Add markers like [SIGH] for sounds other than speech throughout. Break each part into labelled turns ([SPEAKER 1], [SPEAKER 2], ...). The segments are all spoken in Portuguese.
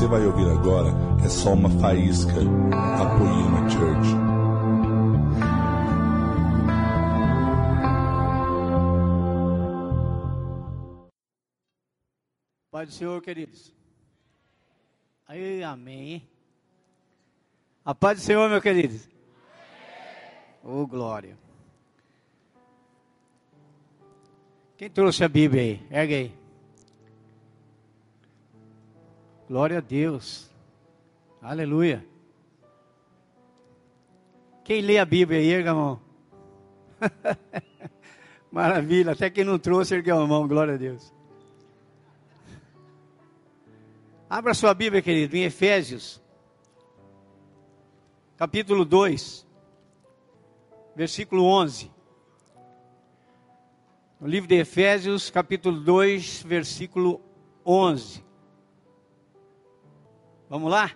[SPEAKER 1] você vai ouvir agora é só uma faísca da Poema Church.
[SPEAKER 2] Pai do Senhor, queridos. Aí, amém. A paz do Senhor, meu querido. Ô, oh, glória. Quem trouxe a Bíblia aí? Ergue aí. Glória a Deus. Aleluia. Quem lê a Bíblia aí, erga a mão. Maravilha. Até quem não trouxe, ergueu a mão. Glória a Deus. Abra sua Bíblia, querido, em Efésios, capítulo 2, versículo 11. No livro de Efésios, capítulo 2, versículo 11. Vamos lá?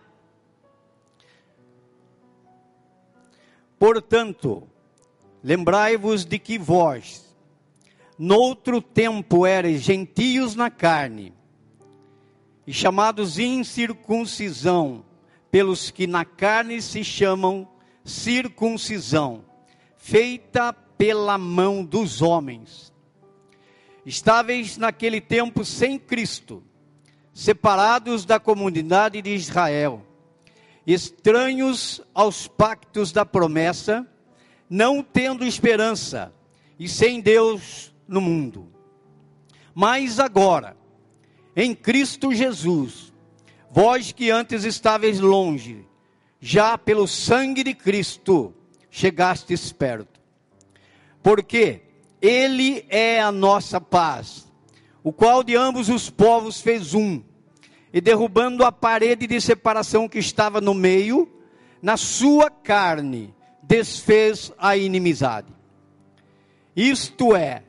[SPEAKER 2] Portanto, lembrai-vos de que vós, noutro tempo, eres gentios na carne, e chamados incircuncisão, pelos que na carne se chamam circuncisão, feita pela mão dos homens. Estáveis naquele tempo sem Cristo, separados da comunidade de Israel, estranhos aos pactos da promessa, não tendo esperança e sem Deus no mundo. Mas agora, em Cristo Jesus, vós que antes estáveis longe, já pelo sangue de Cristo chegastes perto. Porque Ele é a nossa paz o qual de ambos os povos fez um, e derrubando a parede de separação que estava no meio, na sua carne desfez a inimizade. Isto é,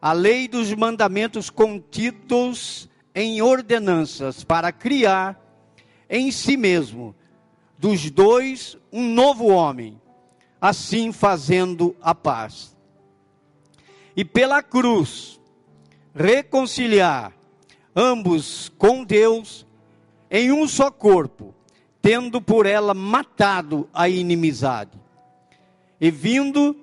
[SPEAKER 2] a lei dos mandamentos contidos em ordenanças para criar em si mesmo dos dois um novo homem, assim fazendo a paz. E pela cruz reconciliar ambos com Deus em um só corpo, tendo por ela matado a inimizade. E vindo,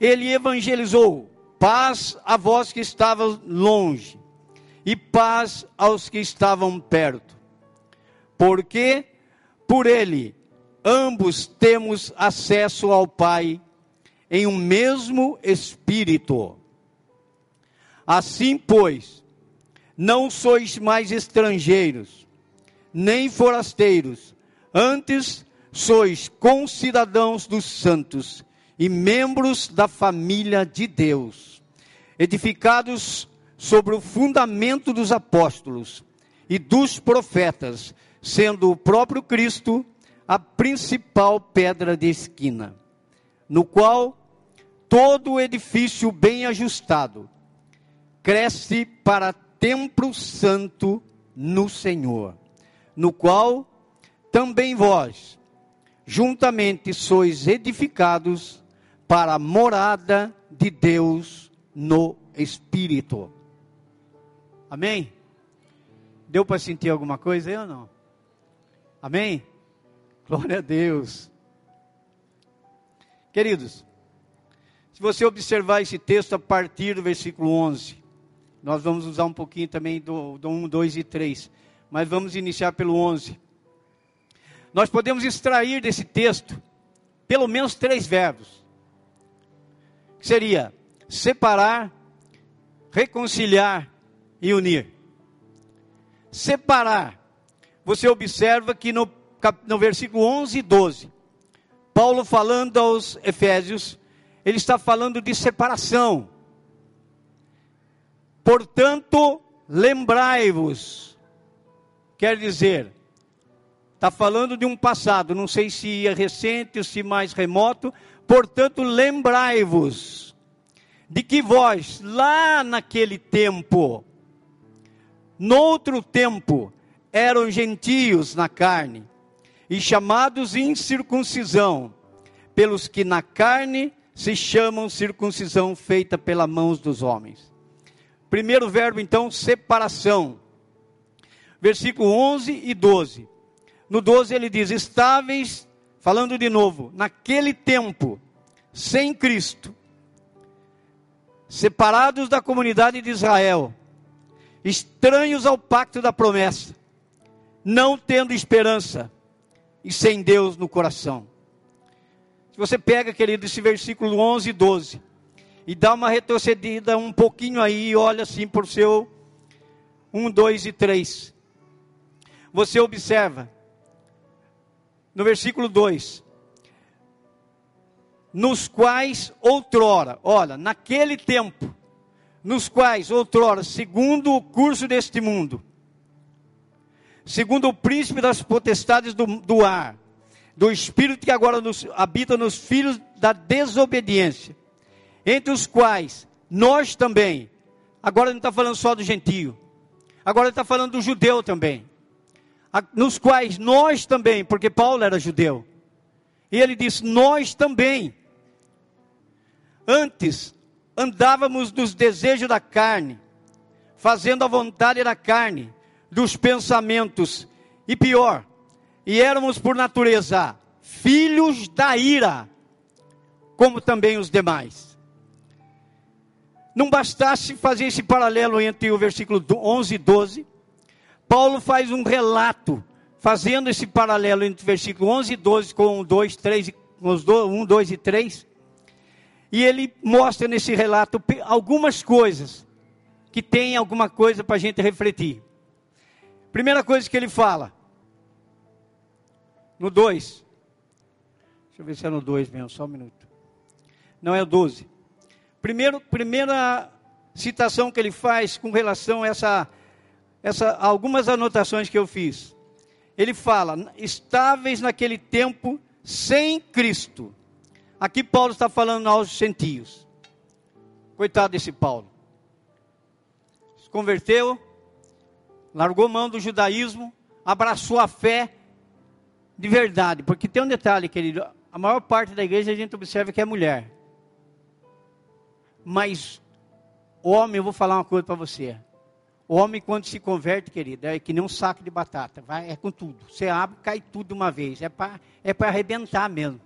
[SPEAKER 2] ele evangelizou: paz a vós que estavam longe, e paz aos que estavam perto. Porque por ele ambos temos acesso ao Pai em um mesmo espírito. Assim, pois, não sois mais estrangeiros, nem forasteiros, antes sois concidadãos dos santos e membros da família de Deus, edificados sobre o fundamento dos apóstolos e dos profetas, sendo o próprio Cristo a principal pedra de esquina, no qual todo o edifício bem ajustado cresce para templo santo no Senhor, no qual também vós, juntamente sois edificados para a morada de Deus no Espírito. Amém? Deu para sentir alguma coisa aí ou não? Amém? Glória a Deus. Queridos, se você observar esse texto a partir do versículo 11, nós vamos usar um pouquinho também do, do 1, 2 e 3. Mas vamos iniciar pelo 11. Nós podemos extrair desse texto pelo menos três verbos. Que seria separar, reconciliar e unir. Separar. Você observa que no, no versículo 11 e 12, Paulo falando aos Efésios, ele está falando de separação Portanto, lembrai-vos. Quer dizer, está falando de um passado, não sei se é recente ou se mais remoto. Portanto, lembrai-vos de que vós, lá naquele tempo, noutro tempo, eram gentios na carne e chamados incircuncisão, pelos que na carne se chamam circuncisão feita pelas mãos dos homens. Primeiro verbo, então, separação. versículo 11 e 12. No 12 ele diz: Estáveis, falando de novo, naquele tempo, sem Cristo, separados da comunidade de Israel, estranhos ao pacto da promessa, não tendo esperança e sem Deus no coração. Se você pega, querido, esse versículo 11 e 12, e dá uma retrocedida um pouquinho aí, e olha assim por seu 1, 2 e 3. Você observa, no versículo 2, nos quais outrora, olha, naquele tempo, nos quais outrora, segundo o curso deste mundo, segundo o príncipe das potestades do, do ar, do espírito que agora nos, habita nos filhos da desobediência, entre os quais nós também, agora não está falando só do gentio, agora está falando do judeu também, nos quais nós também, porque Paulo era judeu, e ele disse: Nós também, Antes andávamos nos desejos da carne, fazendo a vontade da carne, dos pensamentos, e pior, e éramos por natureza filhos da ira, como também os demais. Não bastasse fazer esse paralelo entre o versículo 11 e 12, Paulo faz um relato, fazendo esse paralelo entre o versículo 11 e 12 com 2, 3, 1, 2 e 3, e ele mostra nesse relato algumas coisas que tem alguma coisa para a gente refletir. Primeira coisa que ele fala, no 2. Deixa eu ver se é no 2 mesmo, só um minuto. Não é o 12. Primeiro, primeira citação que ele faz com relação a essa, essa algumas anotações que eu fiz. Ele fala: estáveis naquele tempo sem Cristo Aqui Paulo está falando aos gentios. Coitado desse Paulo. Se converteu, largou mão do judaísmo, abraçou a fé de verdade. Porque tem um detalhe, querido: a maior parte da igreja a gente observa que é mulher. Mas, homem, eu vou falar uma coisa para você. O homem, quando se converte, querido, é que nem um saco de batata. Vai, é com tudo. Você abre, cai tudo de uma vez. É para é arrebentar mesmo.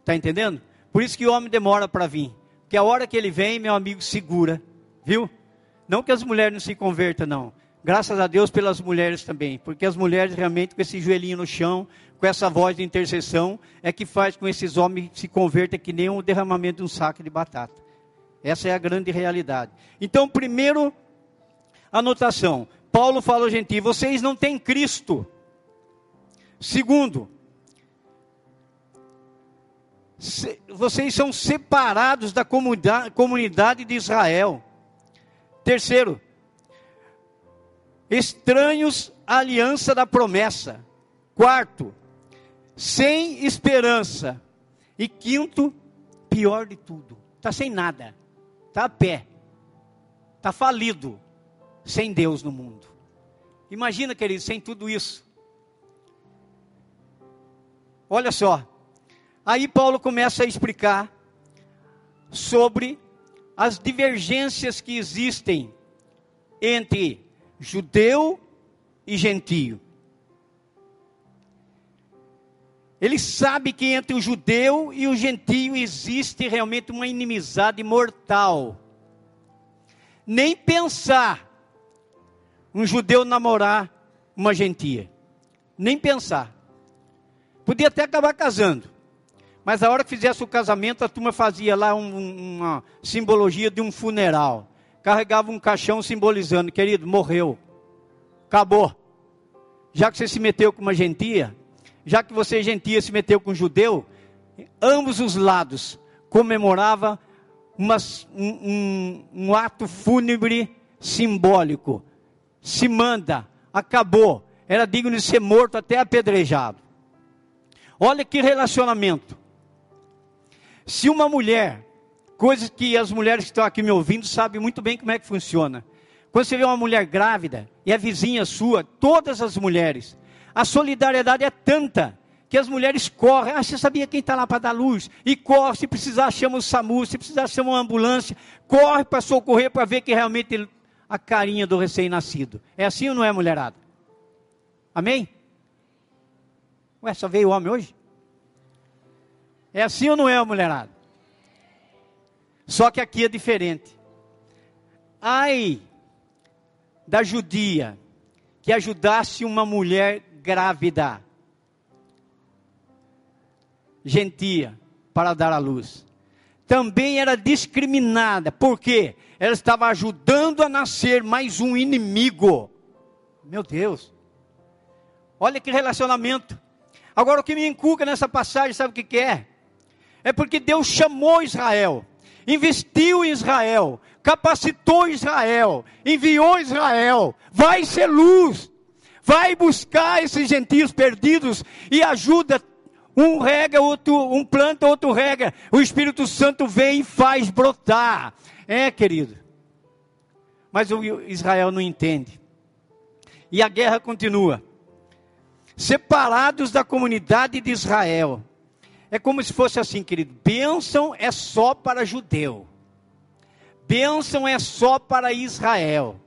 [SPEAKER 2] Está entendendo? Por isso que o homem demora para vir. Porque a hora que ele vem, meu amigo, segura. Viu? Não que as mulheres não se convertam, não. Graças a Deus pelas mulheres também. Porque as mulheres realmente com esse joelhinho no chão, com essa voz de intercessão, é que faz com que esses homens se convertam que nem o derramamento de um saco de batata. Essa é a grande realidade. Então, primeiro, anotação. Paulo fala ao vocês não têm Cristo. Segundo, vocês são separados da comunidade de Israel. Terceiro, estranhos à aliança da promessa. Quarto, sem esperança. E quinto, pior de tudo, está sem nada, está a pé, está falido, sem Deus no mundo. Imagina, querido, sem tudo isso. Olha só, Aí Paulo começa a explicar sobre as divergências que existem entre judeu e gentio. Ele sabe que entre o judeu e o gentio existe realmente uma inimizade mortal. Nem pensar um judeu namorar uma gentia. Nem pensar. Podia até acabar casando. Mas a hora que fizesse o casamento, a turma fazia lá um, uma simbologia de um funeral. Carregava um caixão simbolizando, querido, morreu. Acabou. Já que você se meteu com uma gentia, já que você gentia se meteu com judeu, ambos os lados comemorava um, um, um ato fúnebre simbólico. Se manda, acabou. Era digno de ser morto até apedrejado. Olha que relacionamento. Se uma mulher, coisas que as mulheres que estão aqui me ouvindo sabem muito bem como é que funciona. Quando você vê uma mulher grávida e a vizinha sua, todas as mulheres, a solidariedade é tanta que as mulheres correm. Ah, você sabia quem está lá para dar luz? E corre, se precisar, chama o SAMU, se precisar, chama uma ambulância. Corre para socorrer para ver que realmente a carinha do recém-nascido. É assim ou não é, mulherada? Amém? Ué, só veio homem hoje? É assim ou não é, mulherada? Só que aqui é diferente. Ai da judia que ajudasse uma mulher grávida, gentia, para dar à luz. Também era discriminada, porque ela estava ajudando a nascer mais um inimigo. Meu Deus, olha que relacionamento. Agora, o que me encuca nessa passagem, sabe o que, que é? É porque Deus chamou Israel, investiu em Israel, capacitou Israel, enviou Israel, vai ser luz, vai buscar esses gentios perdidos e ajuda. Um rega, outro, um planta, outro rega. O Espírito Santo vem e faz brotar. É, querido. Mas o Israel não entende. E a guerra continua. Separados da comunidade de Israel. É como se fosse assim, querido. Bênção é só para judeu. Bênção é só para Israel.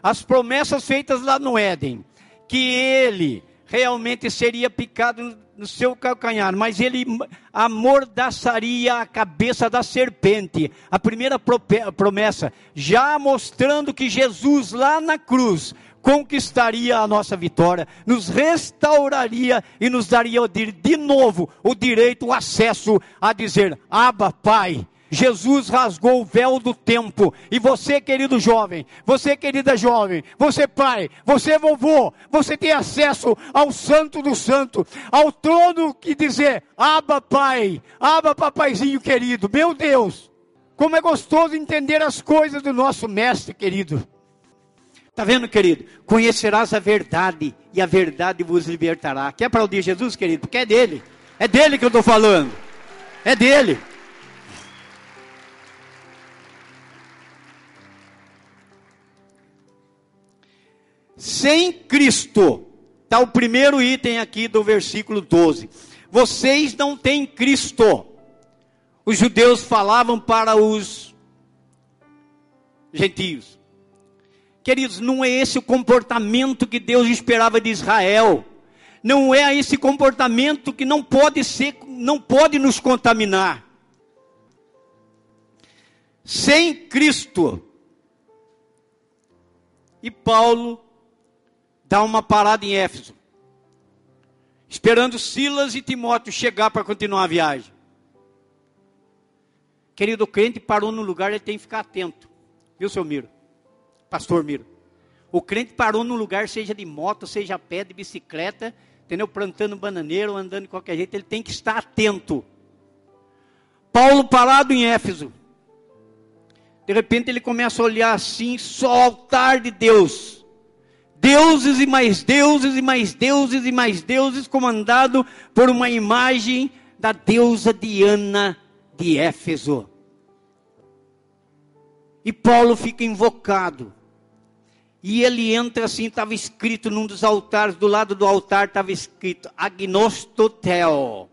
[SPEAKER 2] As promessas feitas lá no Éden, que ele realmente seria picado no seu calcanhar, mas ele amordaçaria a cabeça da serpente. A primeira promessa, já mostrando que Jesus lá na cruz conquistaria a nossa vitória, nos restauraria e nos daria de novo o direito, o acesso a dizer: Abba, Pai. Jesus rasgou o véu do tempo. E você, querido jovem, você, querida jovem, você, pai, você, vovô, você tem acesso ao Santo do Santo, ao trono que dizer: Aba, Pai, Aba, papaizinho querido. Meu Deus, como é gostoso entender as coisas do nosso Mestre querido. Está vendo, querido? Conhecerás a verdade e a verdade vos libertará. Quer dia Jesus, querido? Porque é dele. É dele que eu estou falando. É dele. Sem Cristo, está o primeiro item aqui do versículo 12. Vocês não têm Cristo. Os judeus falavam para os gentios. Queridos, não é esse o comportamento que Deus esperava de Israel. Não é esse comportamento que não pode ser, não pode nos contaminar. Sem Cristo. E Paulo dá uma parada em Éfeso, esperando Silas e Timóteo chegar para continuar a viagem. Querido, o crente parou no lugar, ele tem que ficar atento. Viu, seu Miro? pastor Miro. O crente parou num lugar, seja de moto, seja a pé, de bicicleta, entendeu? Plantando bananeiro, andando de qualquer jeito, ele tem que estar atento. Paulo parado em Éfeso. De repente ele começa a olhar assim, só o altar de Deus. Deuses e mais deuses e mais deuses e mais deuses, comandado por uma imagem da deusa Diana de Éfeso. E Paulo fica invocado. E ele entra assim, estava escrito num dos altares, do lado do altar estava escrito Agnostotel,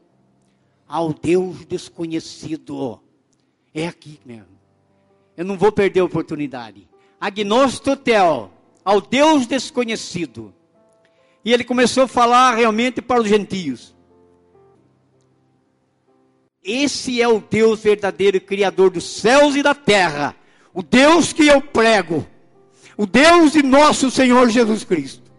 [SPEAKER 2] ao Deus desconhecido. É aqui mesmo. Eu não vou perder a oportunidade. Agnostotel, ao Deus desconhecido. E ele começou a falar realmente para os gentios. Esse é o Deus verdadeiro, Criador dos céus e da terra. O Deus que eu prego o Deus de nosso Senhor Jesus Cristo.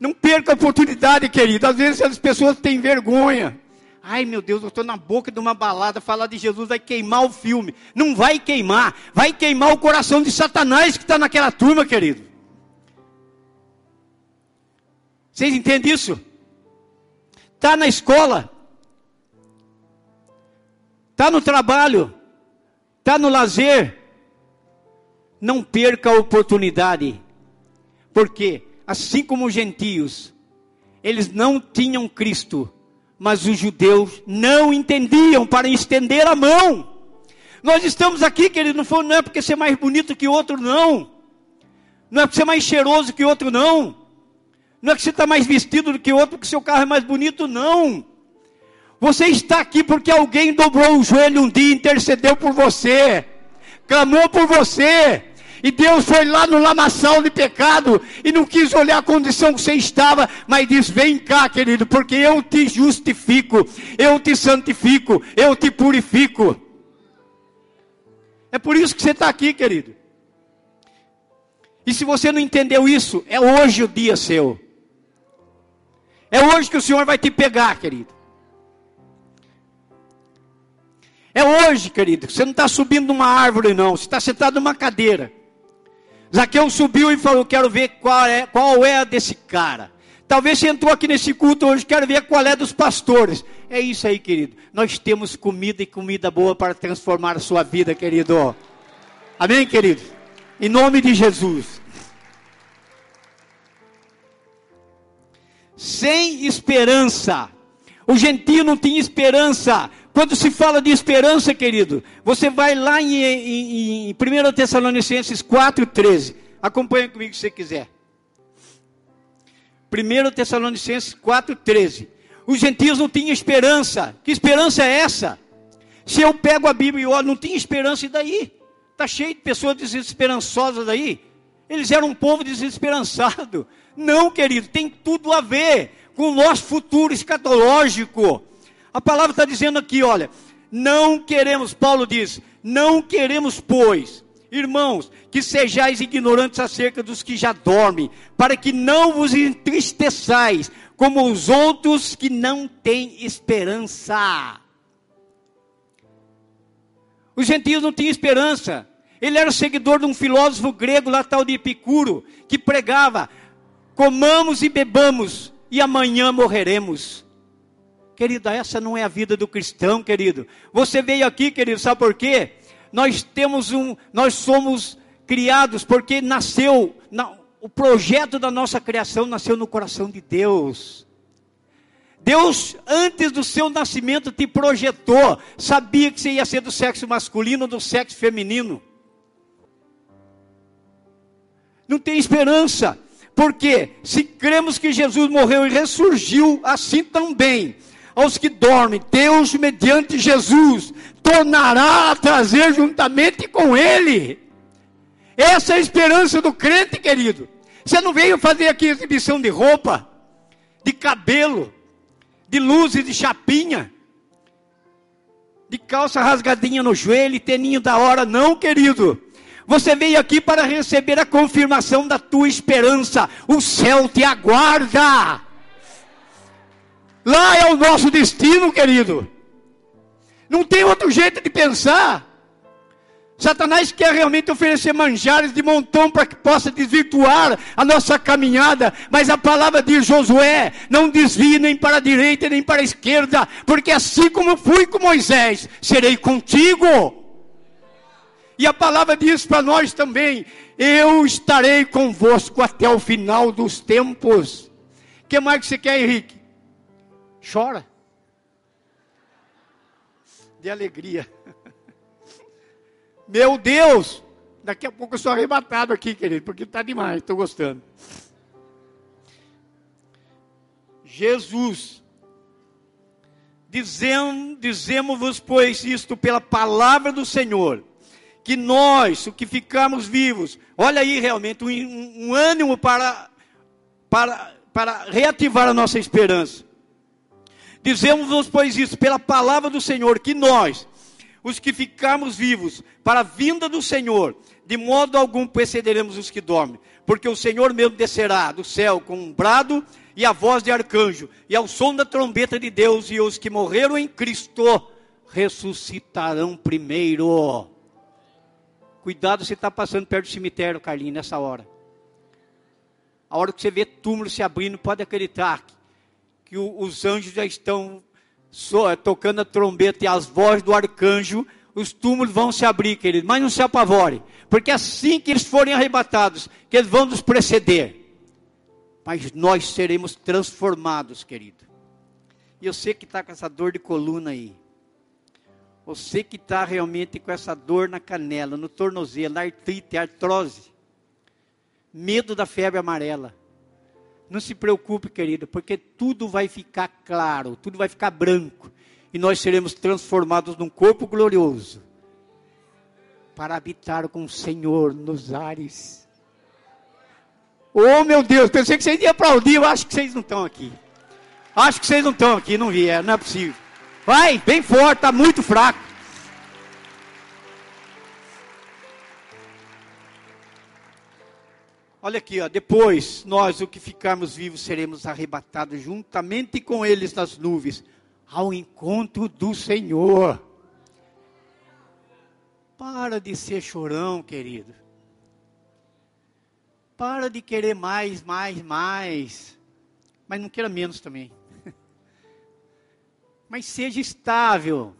[SPEAKER 2] Não perca a oportunidade, querido. Às vezes as pessoas têm vergonha. Ai meu Deus, eu estou na boca de uma balada, falar de Jesus vai queimar o filme. Não vai queimar, vai queimar o coração de Satanás que está naquela turma, querido. Vocês entendem isso? Está na escola, está no trabalho, está no lazer, não perca a oportunidade, porque assim como os gentios, eles não tinham Cristo, mas os judeus não entendiam para estender a mão. Nós estamos aqui, querido, não, não é porque ser mais bonito que outro, não. Não é porque ser mais cheiroso que outro, não. Não é que você está mais vestido do que outro, porque seu carro é mais bonito, não. Você está aqui porque alguém dobrou o joelho um dia, intercedeu por você, clamou por você, E Deus foi lá no lamaçal de pecado e não quis olhar a condição que você estava, mas diz: Vem cá, querido, porque eu te justifico, eu te santifico, eu te purifico. É por isso que você está aqui, querido. E se você não entendeu isso, é hoje o dia seu. É hoje que o Senhor vai te pegar, querido. É hoje, querido. Você não está subindo numa árvore, não. Você está sentado numa cadeira. Zaqueu subiu e falou: Quero ver qual é, qual é a desse cara. Talvez você entrou aqui nesse culto hoje, quero ver qual é dos pastores. É isso aí, querido. Nós temos comida e comida boa para transformar a sua vida, querido. Amém, querido? Em nome de Jesus. Sem esperança. O gentio não tinha esperança. Quando se fala de esperança, querido, você vai lá em, em, em 1 Tessalonicenses 4,13. Acompanha comigo se você quiser. 1 Tessalonicenses 4,13. Os gentios não tinham esperança. Que esperança é essa? Se eu pego a Bíblia e olho, não tinha esperança, e daí? Está cheio de pessoas desesperançosas aí. Eles eram um povo desesperançado. Não, querido, tem tudo a ver com o nosso futuro escatológico. A palavra está dizendo aqui, olha, não queremos, Paulo diz, não queremos, pois, irmãos, que sejais ignorantes acerca dos que já dormem, para que não vos entristeçais, como os outros que não têm esperança. Os gentios não tinham esperança. Ele era seguidor de um filósofo grego lá tal de Epicuro, que pregava: comamos e bebamos, e amanhã morreremos. Querida, essa não é a vida do cristão, querido. Você veio aqui, querido, sabe por quê? Nós temos um, nós somos criados porque nasceu, na, o projeto da nossa criação nasceu no coração de Deus. Deus, antes do seu nascimento, te projetou, sabia que você ia ser do sexo masculino ou do sexo feminino. Não tem esperança, porque se cremos que Jesus morreu e ressurgiu, assim também aos que dormem, Deus, mediante Jesus, tornará a trazer juntamente com Ele. Essa é a esperança do crente, querido. Você não veio fazer aqui exibição de roupa, de cabelo, de luzes, de chapinha, de calça rasgadinha no joelho e teninho da hora, não, querido. Você veio aqui para receber a confirmação da tua esperança. O céu te aguarda. Lá é o nosso destino, querido. Não tem outro jeito de pensar. Satanás quer realmente oferecer manjares de montão para que possa desvirtuar a nossa caminhada, mas a palavra de Josué: não desvie nem para a direita nem para a esquerda, porque assim como fui com Moisés, serei contigo. E a palavra diz para nós também: eu estarei convosco até o final dos tempos. O que mais você quer, Henrique? Chora de alegria. [LAUGHS] Meu Deus! Daqui a pouco eu sou arrebatado aqui, querido, porque está demais, estou gostando. Jesus, dizemos-vos, pois, isto pela palavra do Senhor, que nós, o que ficamos vivos, olha aí realmente um, um ânimo para, para, para reativar a nossa esperança. Dizemos-vos, pois, isso, pela palavra do Senhor, que nós, os que ficarmos vivos, para a vinda do Senhor, de modo algum precederemos os que dormem, porque o Senhor mesmo descerá do céu com um brado e a voz de arcanjo, e ao som da trombeta de Deus, e os que morreram em Cristo ressuscitarão primeiro. Cuidado se está passando perto do cemitério, Carlinhos, nessa hora. A hora que você vê túmulo se abrindo, pode acreditar que os anjos já estão é, tocando a trombeta e as vozes do arcanjo, os túmulos vão se abrir, querido. Mas não se apavore, porque assim que eles forem arrebatados, que eles vão nos preceder. Mas nós seremos transformados, querido. E eu sei que está com essa dor de coluna aí. Você que está realmente com essa dor na canela, no tornozelo, na artrite, artrose. Medo da febre amarela não se preocupe, querido, porque tudo vai ficar claro, tudo vai ficar branco. E nós seremos transformados num corpo glorioso. para habitar com o Senhor nos ares. Oh meu Deus, pensei que vocês iam aplaudir, eu acho que vocês não estão aqui. Acho que vocês não estão aqui, não vieram, não é possível. Vai, bem forte, está muito fraco. Olha aqui, ó, depois nós, o que ficarmos vivos, seremos arrebatados juntamente com eles nas nuvens, ao encontro do Senhor. Para de ser chorão, querido. Para de querer mais, mais, mais. Mas não queira menos também. [LAUGHS] Mas seja estável.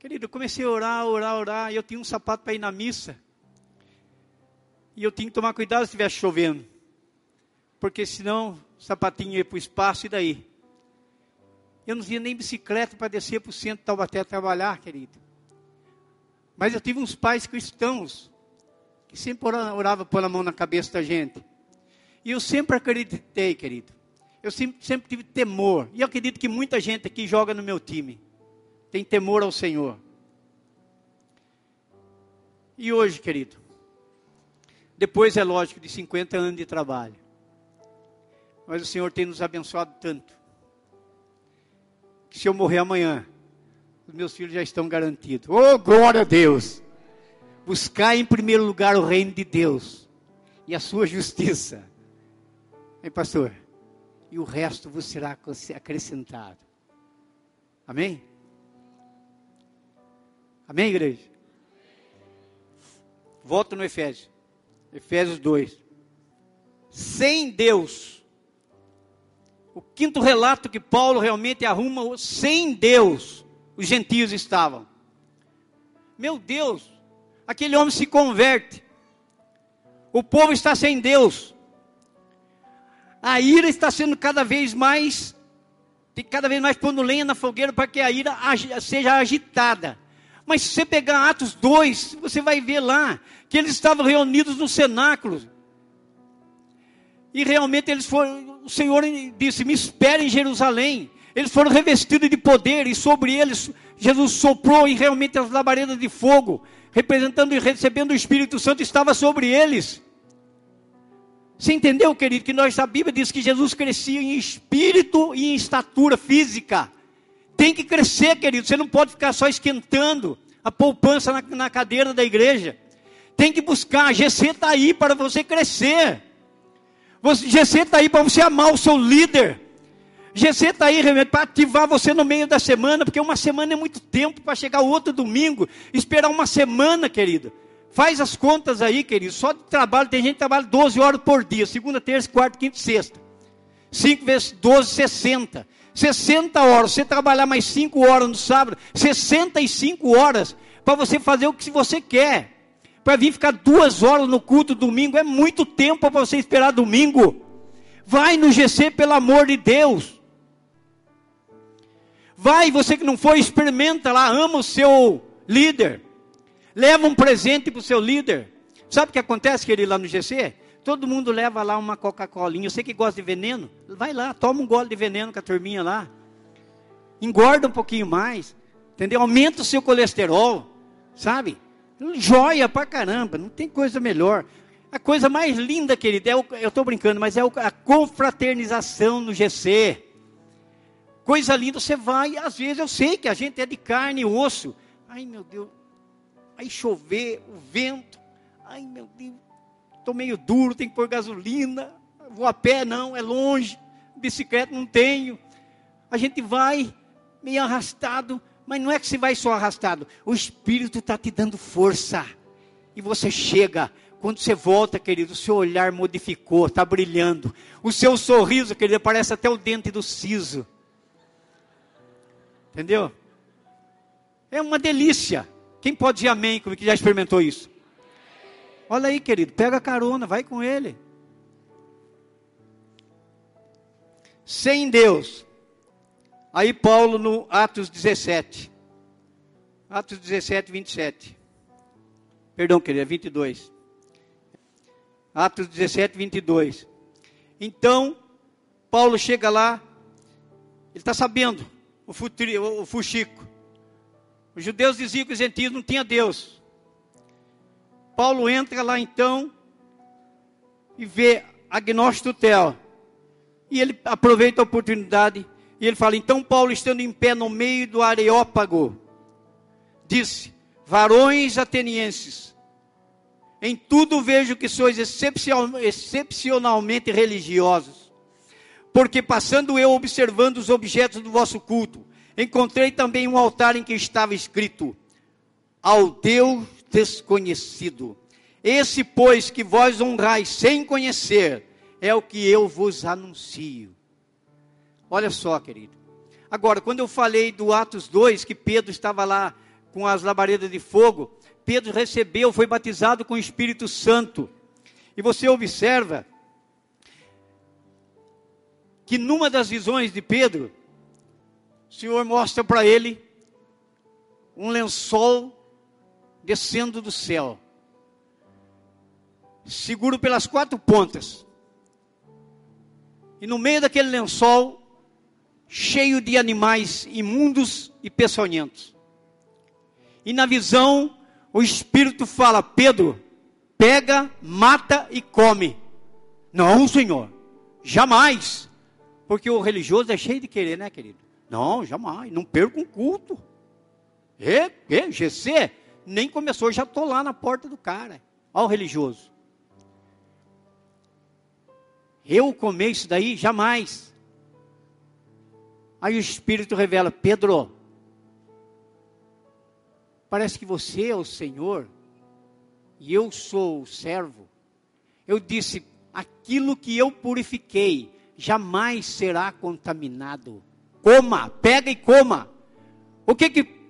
[SPEAKER 2] Querido, eu comecei a orar, orar, orar, e eu tinha um sapato para ir na missa. E eu tinha que tomar cuidado se estivesse chovendo. Porque senão sapatinho ia para o espaço e daí? Eu não tinha nem bicicleta para descer para o centro de Taubaté trabalhar, querido. Mas eu tive uns pais cristãos que sempre oravam pôr a mão na cabeça da gente. E eu sempre acreditei, querido. Eu sempre, sempre tive temor. E eu acredito que muita gente aqui joga no meu time. Tem temor ao Senhor. E hoje, querido, depois, é lógico, de 50 anos de trabalho. Mas o Senhor tem nos abençoado tanto. Que se eu morrer amanhã, os meus filhos já estão garantidos. Oh, glória a Deus! Buscar em primeiro lugar o reino de Deus e a sua justiça. Hein, pastor? E o resto vos será acrescentado. Amém? Amém, igreja? Volto no Efésio. Efésios 2. Sem Deus. O quinto relato que Paulo realmente arruma, sem Deus, os gentios estavam. Meu Deus, aquele homem se converte. O povo está sem Deus. A ira está sendo cada vez mais, cada vez mais pondo lenha na fogueira para que a ira seja agitada. Mas se você pegar Atos 2, você vai ver lá que eles estavam reunidos no cenáculo. E realmente eles foram, o Senhor disse: Me espere em Jerusalém. Eles foram revestidos de poder e sobre eles Jesus soprou e realmente as labaredas de fogo, representando e recebendo o Espírito Santo, estava sobre eles. Você entendeu, querido, que nós, a Bíblia diz que Jesus crescia em espírito e em estatura física. Tem que crescer, querido. Você não pode ficar só esquentando a poupança na, na cadeira da igreja. Tem que buscar. A GC está aí para você crescer. Você, GC está aí para você amar o seu líder. GC está aí para ativar você no meio da semana, porque uma semana é muito tempo para chegar outro domingo. Esperar uma semana, querido. Faz as contas aí, querido. Só de trabalho, tem gente que trabalha 12 horas por dia. Segunda, terça, quarta, quinta e sexta. 5 vezes 12, 60. 60 horas. Você trabalhar mais 5 horas no sábado. 65 horas. Para você fazer o que você quer para vir ficar duas horas no culto domingo é muito tempo para você esperar domingo. Vai no GC, pelo amor de Deus. Vai, você que não foi, experimenta lá, ama o seu líder. Leva um presente para o seu líder. Sabe o que acontece, querido, lá no GC? Todo mundo leva lá uma Coca-Colinha. Você que gosta de veneno, vai lá, toma um gole de veneno com a turminha lá. Engorda um pouquinho mais. Entendeu? Aumenta o seu colesterol. Sabe? Joia pra caramba, não tem coisa melhor. A coisa mais linda, querido, é o, eu estou brincando, mas é o, a confraternização no GC. Coisa linda, você vai, às vezes eu sei que a gente é de carne e osso. Ai meu Deus, aí chover, o vento. Ai meu Deus, estou meio duro, tem que pôr gasolina. Vou a pé, não, é longe. Bicicleta não tenho. A gente vai meio arrastado, mas não é que você vai só arrastado. O Espírito está te dando força. E você chega. Quando você volta, querido, o seu olhar modificou, está brilhando. O seu sorriso, querido, parece até o dente do siso. Entendeu? É uma delícia. Quem pode dizer amém como que já experimentou isso? Olha aí, querido, pega carona, vai com ele. Sem Deus, Aí Paulo no Atos 17. Atos 17, 27. Perdão, querida, 22. Atos 17, 22. Então, Paulo chega lá, ele está sabendo, o, futuri, o fuxico. Os judeus diziam que os gentios não tinham Deus. Paulo entra lá então e vê Agnóstico Tel. E ele aproveita a oportunidade e ele fala: Então Paulo, estando em pé no meio do Areópago, disse: Varões atenienses, em tudo vejo que sois excepcionalmente religiosos, porque passando eu observando os objetos do vosso culto, encontrei também um altar em que estava escrito: Ao Deus desconhecido. Esse, pois, que vós honrais sem conhecer, é o que eu vos anuncio. Olha só, querido. Agora, quando eu falei do Atos 2, que Pedro estava lá com as labaredas de fogo, Pedro recebeu, foi batizado com o Espírito Santo. E você observa que numa das visões de Pedro, o Senhor mostra para ele um lençol descendo do céu seguro pelas quatro pontas. E no meio daquele lençol, cheio de animais imundos e peçonhentos. E na visão, o Espírito fala: Pedro, pega, mata e come. Não, Senhor, jamais. Porque o religioso é cheio de querer, né, querido? Não, jamais. Não perco um culto. E, e, GC, nem começou, já estou lá na porta do cara. Olha o religioso. Eu comer isso daí? Jamais. Aí o Espírito revela: Pedro, parece que você é o Senhor e eu sou o servo. Eu disse: aquilo que eu purifiquei jamais será contaminado. Coma, pega e coma. O que que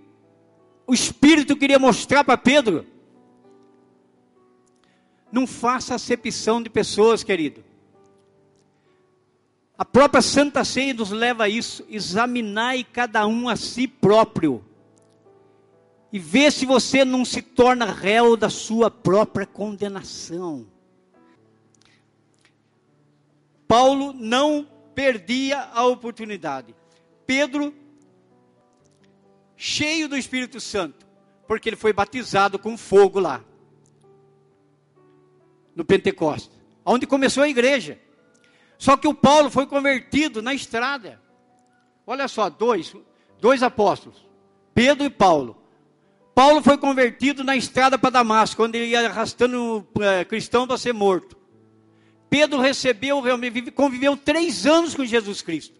[SPEAKER 2] o Espírito queria mostrar para Pedro? Não faça acepção de pessoas, querido. A própria Santa Ceia nos leva a isso. Examinai cada um a si próprio. E vê se você não se torna réu da sua própria condenação. Paulo não perdia a oportunidade. Pedro, cheio do Espírito Santo, porque ele foi batizado com fogo lá, no Pentecostes, onde começou a igreja. Só que o Paulo foi convertido na estrada. Olha só, dois, dois apóstolos, Pedro e Paulo. Paulo foi convertido na estrada para Damasco, quando ele ia arrastando é, cristão para ser morto. Pedro recebeu, conviveu três anos com Jesus Cristo,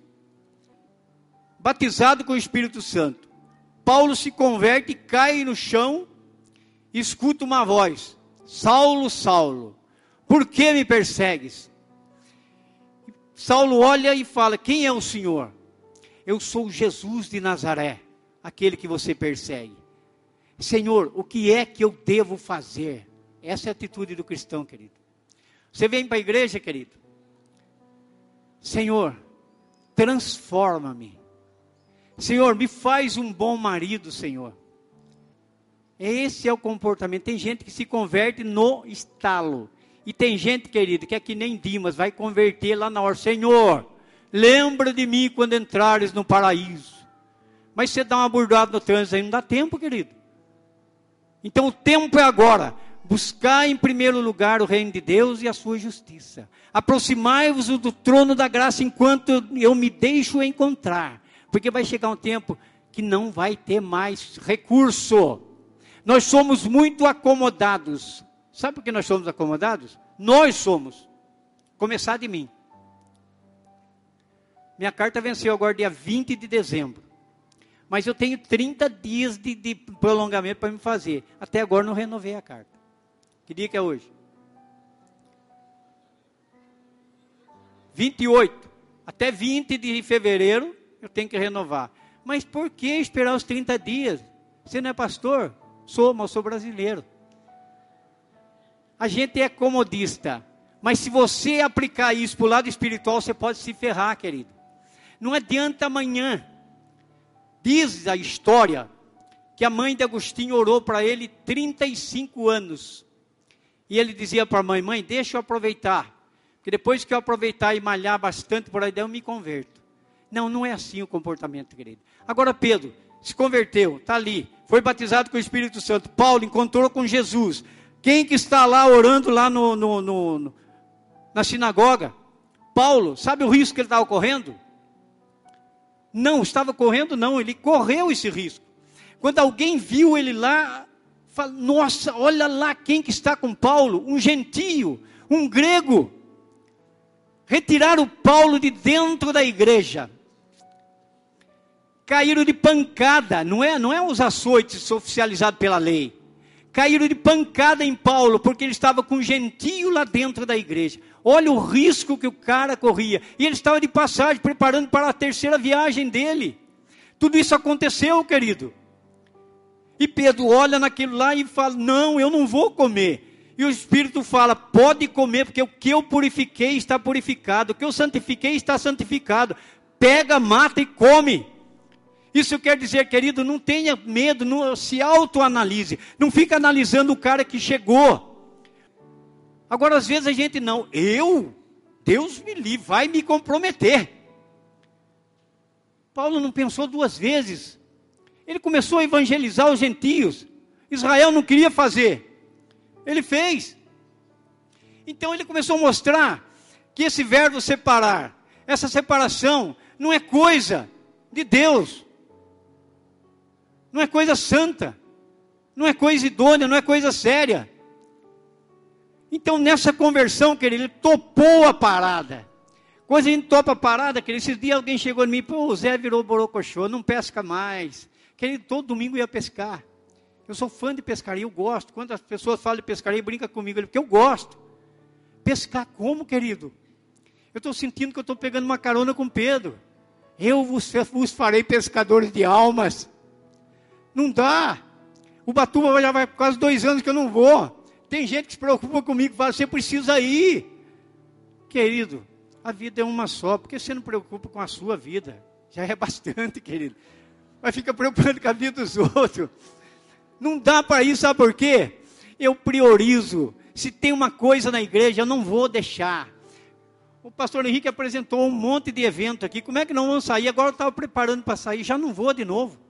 [SPEAKER 2] batizado com o Espírito Santo. Paulo se converte, cai no chão, escuta uma voz: Saulo, Saulo, por que me persegues? Saulo olha e fala: Quem é o Senhor? Eu sou Jesus de Nazaré, aquele que você persegue. Senhor, o que é que eu devo fazer? Essa é a atitude do cristão, querido. Você vem para a igreja, querido. Senhor, transforma-me. Senhor, me faz um bom marido, Senhor. Esse é o comportamento. Tem gente que se converte no estalo. E tem gente, querido, que é que nem Dimas, vai converter lá na hora. Senhor, lembra de mim quando entrares no paraíso. Mas você dá uma burdada no trânsito aí, não dá tempo, querido. Então o tempo é agora. Buscar em primeiro lugar o reino de Deus e a sua justiça. Aproximai-vos do trono da graça enquanto eu me deixo encontrar. Porque vai chegar um tempo que não vai ter mais recurso. Nós somos muito acomodados. Sabe por que nós somos acomodados? Nós somos. Começar de mim. Minha carta venceu agora dia 20 de dezembro. Mas eu tenho 30 dias de, de prolongamento para me fazer. Até agora não renovei a carta. Que dia que é hoje? 28. Até 20 de fevereiro eu tenho que renovar. Mas por que esperar os 30 dias? Você não é pastor? Sou, mas sou brasileiro. A gente é comodista. Mas se você aplicar isso para o lado espiritual, você pode se ferrar, querido. Não adianta amanhã. Diz a história que a mãe de Agostinho orou para ele 35 anos. E ele dizia para a mãe: Mãe, deixa eu aproveitar. Porque depois que eu aproveitar e malhar bastante por aí, eu me converto. Não, não é assim o comportamento, querido. Agora, Pedro se converteu, está ali, foi batizado com o Espírito Santo. Paulo encontrou com Jesus Quem que está lá orando lá no, no, no na sinagoga? Paulo, sabe o risco que ele estava correndo? Não, estava correndo, não, ele correu esse risco. Quando alguém viu ele lá, fala, nossa, olha lá quem que está com Paulo, um gentio, um grego. Retiraram Paulo de dentro da igreja. Caíram de pancada, não é, não é os açoites oficializados pela lei. Caíram de pancada em Paulo, porque ele estava com gentio lá dentro da igreja. Olha o risco que o cara corria. E ele estava de passagem, preparando para a terceira viagem dele. Tudo isso aconteceu, querido. E Pedro olha naquilo lá e fala: Não, eu não vou comer. E o Espírito fala: Pode comer, porque o que eu purifiquei está purificado, o que eu santifiquei está santificado. Pega, mata e come. Isso quer dizer, querido, não tenha medo, não se autoanalise. Não fica analisando o cara que chegou. Agora, às vezes a gente não, eu, Deus me livre, vai me comprometer. Paulo não pensou duas vezes. Ele começou a evangelizar os gentios. Israel não queria fazer. Ele fez. Então ele começou a mostrar que esse verbo separar, essa separação, não é coisa de Deus. Não é coisa santa. Não é coisa idônea, não é coisa séria. Então, nessa conversão, querido, ele topou a parada. Quando a gente topa a parada, querido, esses dias alguém chegou em mim, pô, o Zé virou borocochô, não pesca mais. Querido, todo domingo ia pescar. Eu sou fã de pescaria, eu gosto. Quando as pessoas falam de pescaria, brinca comigo, porque eu gosto. Pescar como, querido? Eu estou sentindo que eu estou pegando uma carona com Pedro. Eu vos, vos farei pescadores de almas. Não dá. O Batuba já vai quase dois anos que eu não vou. Tem gente que se preocupa comigo, fala, você precisa ir. Querido, a vida é uma só, porque você não preocupa com a sua vida? Já é [LAUGHS] bastante, querido mas fica preocupando com a vida dos outros. Não dá para isso, sabe por quê? Eu priorizo. Se tem uma coisa na igreja, eu não vou deixar. O pastor Henrique apresentou um monte de evento aqui. Como é que não vão sair? Agora eu estava preparando para sair, já não vou de novo.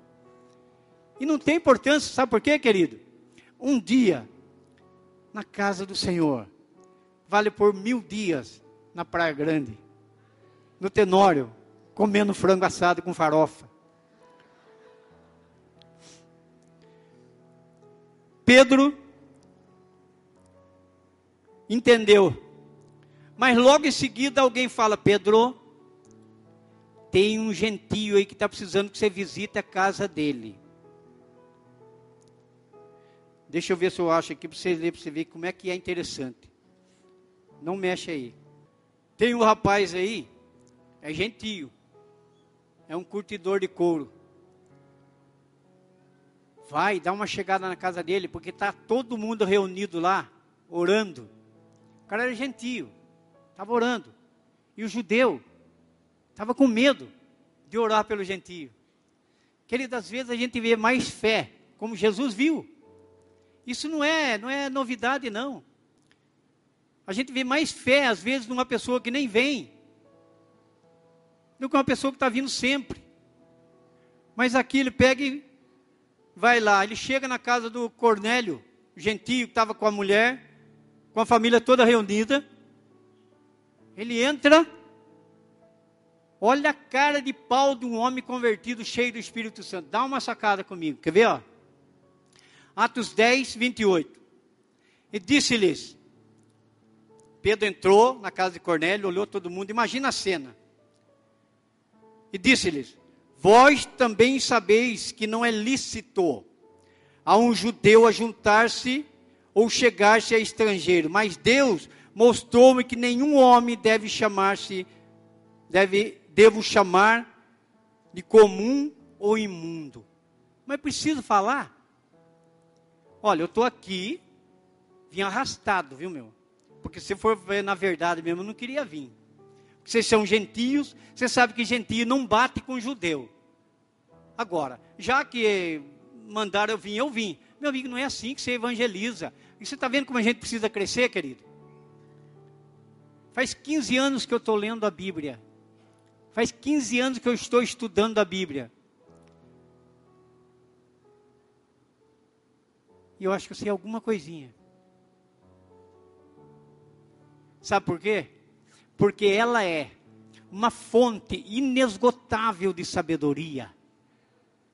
[SPEAKER 2] E não tem importância, sabe por quê, querido? Um dia na casa do Senhor vale por mil dias na Praia Grande, no Tenório, comendo frango assado com farofa. Pedro entendeu. Mas logo em seguida alguém fala: Pedro, tem um gentio aí que está precisando que você visite a casa dele. Deixa eu ver se eu acho aqui para você ler, para você ver como é que é interessante. Não mexe aí. Tem um rapaz aí, é gentio, é um curtidor de couro. Vai, dá uma chegada na casa dele, porque está todo mundo reunido lá, orando. O cara era gentio, estava orando. E o judeu estava com medo de orar pelo gentio. Querido, às vezes a gente vê mais fé, como Jesus viu. Isso não é, não é novidade, não. A gente vê mais fé, às vezes, numa pessoa que nem vem, do que uma pessoa que está vindo sempre. Mas aqui ele pega e vai lá, ele chega na casa do Cornélio, gentio, que estava com a mulher, com a família toda reunida. Ele entra, olha a cara de pau de um homem convertido, cheio do Espírito Santo. Dá uma sacada comigo, quer ver? Ó? Atos 10, 28. E disse-lhes: Pedro entrou na casa de Cornélio, olhou todo mundo, imagina a cena. E disse-lhes: Vós também sabeis que não é lícito a um judeu ajuntar-se ou chegar-se a estrangeiro, mas Deus mostrou-me que nenhum homem deve chamar-se, deve, devo chamar de comum ou imundo. Mas preciso falar? Olha, eu estou aqui, vim arrastado, viu meu? Porque se for ver na verdade mesmo, eu não queria vir. Vocês são gentios, você sabe que gentio não bate com judeu. Agora, já que mandaram eu vim, eu vim. Meu amigo, não é assim que você evangeliza. E você está vendo como a gente precisa crescer, querido? Faz 15 anos que eu estou lendo a Bíblia. Faz 15 anos que eu estou estudando a Bíblia. E eu acho que eu sei alguma coisinha. Sabe por quê? Porque ela é uma fonte inesgotável de sabedoria.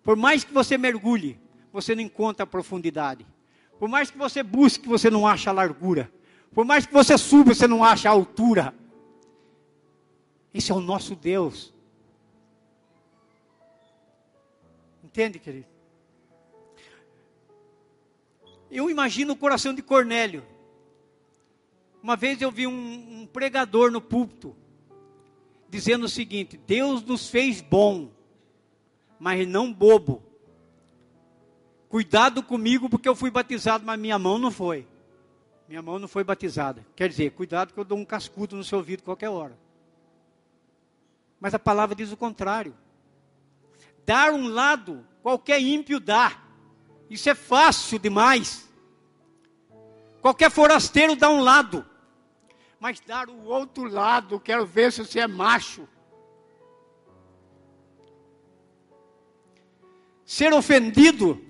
[SPEAKER 2] Por mais que você mergulhe, você não encontra a profundidade. Por mais que você busque, você não acha a largura. Por mais que você suba, você não acha a altura. Esse é o nosso Deus. Entende, querido? Eu imagino o coração de Cornélio. Uma vez eu vi um, um pregador no púlpito dizendo o seguinte: Deus nos fez bom, mas não bobo. Cuidado comigo porque eu fui batizado, mas minha mão não foi. Minha mão não foi batizada. Quer dizer, cuidado que eu dou um cascudo no seu ouvido qualquer hora. Mas a palavra diz o contrário. Dar um lado, qualquer ímpio dá. Isso é fácil demais. Qualquer forasteiro dá um lado. Mas dar o outro lado, quero ver se você é macho. Ser ofendido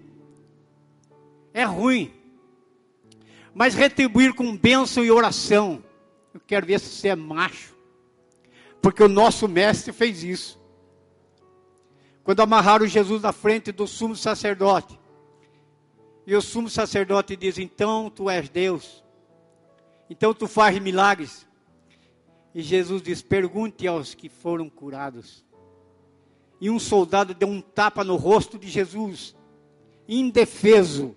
[SPEAKER 2] é ruim. Mas retribuir com bênção e oração, eu quero ver se você é macho. Porque o nosso mestre fez isso. Quando amarraram Jesus na frente do sumo sacerdote, e o sumo sacerdote diz: Então tu és Deus, então tu fazes milagres. E Jesus diz: Pergunte aos que foram curados. E um soldado deu um tapa no rosto de Jesus, indefeso.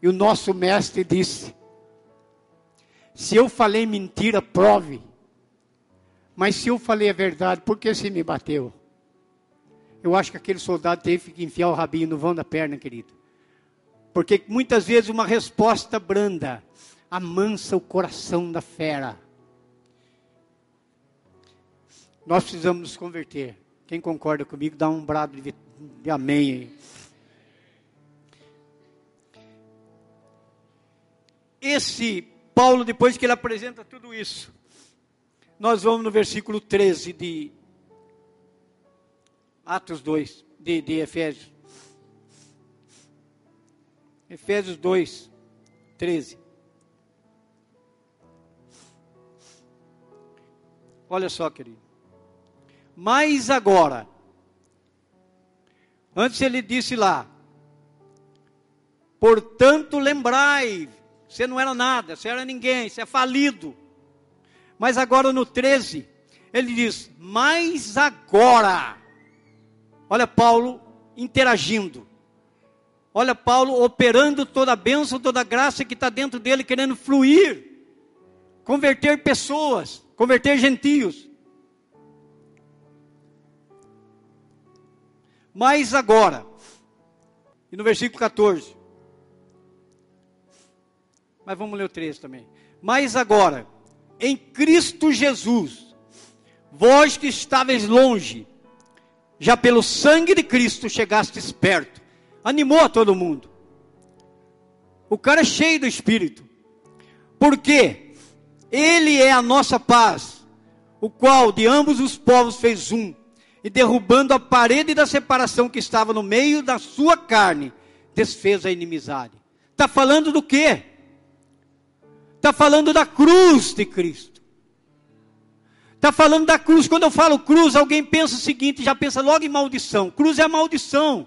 [SPEAKER 2] E o nosso mestre disse: Se eu falei mentira, prove. Mas se eu falei a verdade, por que você me bateu? Eu acho que aquele soldado teve que enfiar o rabinho no vão da perna, querido. Porque muitas vezes uma resposta branda amansa o coração da fera. Nós precisamos nos converter. Quem concorda comigo, dá um brado de, de amém. Esse Paulo, depois que ele apresenta tudo isso, nós vamos no versículo 13 de Atos 2, de, de Efésios. Efésios 2, 13. Olha só, querido. Mas agora, antes ele disse lá, portanto lembrai, você não era nada, você era ninguém, você é falido. Mas agora no 13, ele diz: Mas agora. Olha Paulo interagindo. Olha Paulo operando toda a bênção, toda a graça que está dentro dele, querendo fluir, converter pessoas, converter gentios. Mas agora, e no versículo 14, mas vamos ler o 13 também. Mas agora, em Cristo Jesus, vós que estáveis longe, já pelo sangue de Cristo chegastes perto. Animou a todo mundo. O cara é cheio do Espírito. Porque Ele é a nossa paz, o qual de ambos os povos fez um, e derrubando a parede da separação que estava no meio da sua carne, desfez a inimizade. Está falando do quê? Está falando da cruz de Cristo. Está falando da cruz. Quando eu falo cruz, alguém pensa o seguinte, já pensa logo em maldição. Cruz é a maldição.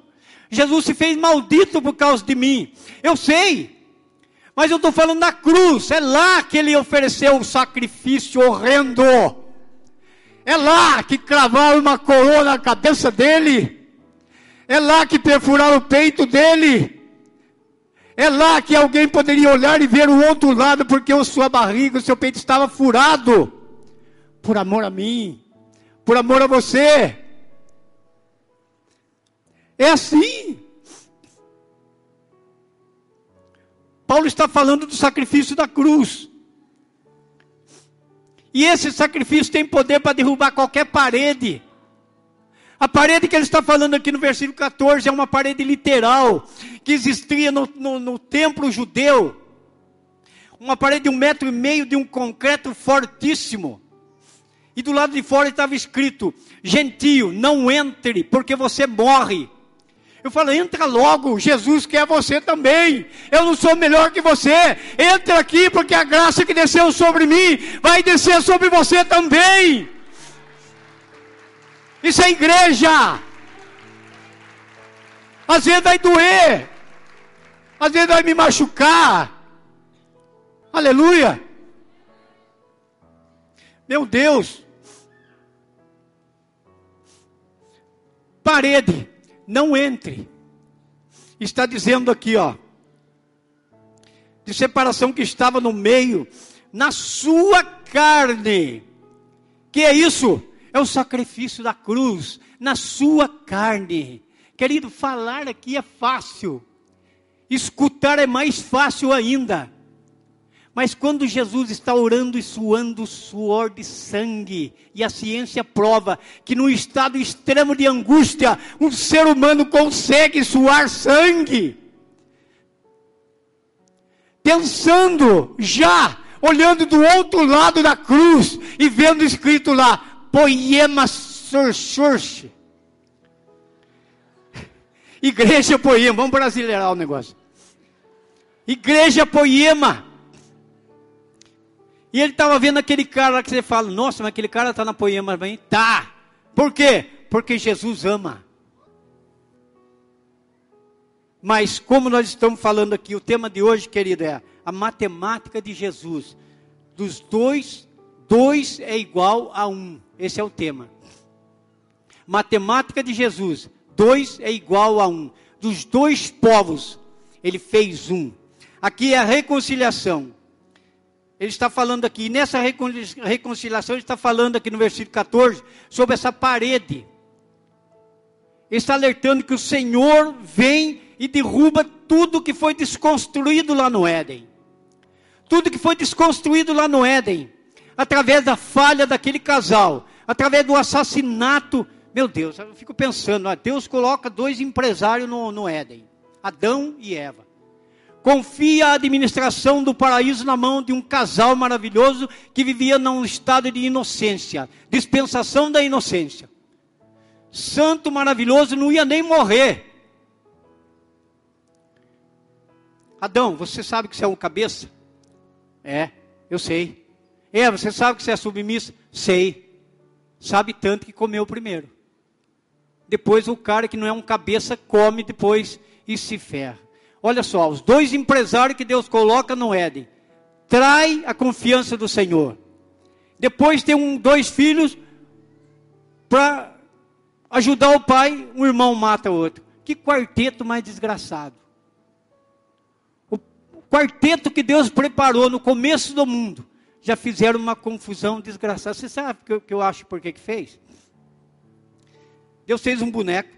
[SPEAKER 2] Jesus se fez maldito por causa de mim. Eu sei. Mas eu estou falando da cruz. É lá que ele ofereceu o um sacrifício horrendo. É lá que cravaram uma coroa na cabeça dele. É lá que perfuraram o peito dele. É lá que alguém poderia olhar e ver o outro lado, porque a sua barriga, o seu peito estava furado. Por amor a mim, por amor a você. É assim. Paulo está falando do sacrifício da cruz. E esse sacrifício tem poder para derrubar qualquer parede. A parede que ele está falando aqui no versículo 14 é uma parede literal, que existia no, no, no templo judeu. Uma parede de um metro e meio de um concreto fortíssimo. E do lado de fora estava escrito: Gentio, não entre, porque você morre. Eu falo, entra logo, Jesus quer você também. Eu não sou melhor que você. Entra aqui, porque a graça que desceu sobre mim vai descer sobre você também. Isso é igreja. Às vezes vai doer, às vezes vai me machucar. Aleluia. Meu Deus. Parede, não entre. Está dizendo aqui, ó, de separação que estava no meio, na sua carne. Que é isso? É o sacrifício da cruz, na sua carne. Querido, falar aqui é fácil, escutar é mais fácil ainda. Mas quando Jesus está orando e suando suor de sangue, e a ciência prova que no estado extremo de angústia, um ser humano consegue suar sangue, pensando já, olhando do outro lado da cruz e vendo escrito lá, poema sursurche. Igreja Poema, vamos brasileirar o negócio. Igreja Poema. E ele estava vendo aquele cara que você fala, nossa, mas aquele cara está na Poema bem? Tá. Por quê? Porque Jesus ama. Mas como nós estamos falando aqui, o tema de hoje, querido, é a matemática de Jesus. Dos dois, dois é igual a um. Esse é o tema. Matemática de Jesus dois é igual a um. Dos dois povos, ele fez um. Aqui é a reconciliação. Ele está falando aqui, nessa reconciliação, ele está falando aqui no versículo 14, sobre essa parede. Ele está alertando que o Senhor vem e derruba tudo que foi desconstruído lá no Éden. Tudo que foi desconstruído lá no Éden, através da falha daquele casal, através do assassinato meu Deus, eu fico pensando, Deus coloca dois empresários no, no Éden, Adão e Eva. Confia a administração do paraíso na mão de um casal maravilhoso que vivia num estado de inocência, dispensação da inocência. Santo maravilhoso não ia nem morrer. Adão, você sabe que você é um cabeça? É, eu sei. Eva, você sabe que você é submissa? Sei. Sabe tanto que comeu primeiro depois o cara que não é um cabeça come depois e se ferra. Olha só, os dois empresários que Deus coloca no Éden, trai a confiança do Senhor. Depois tem um, dois filhos para ajudar o pai, um irmão mata o outro. Que quarteto mais desgraçado. O quarteto que Deus preparou no começo do mundo, já fizeram uma confusão desgraçada. Você sabe o que, que eu acho por que fez? Deus fez um boneco,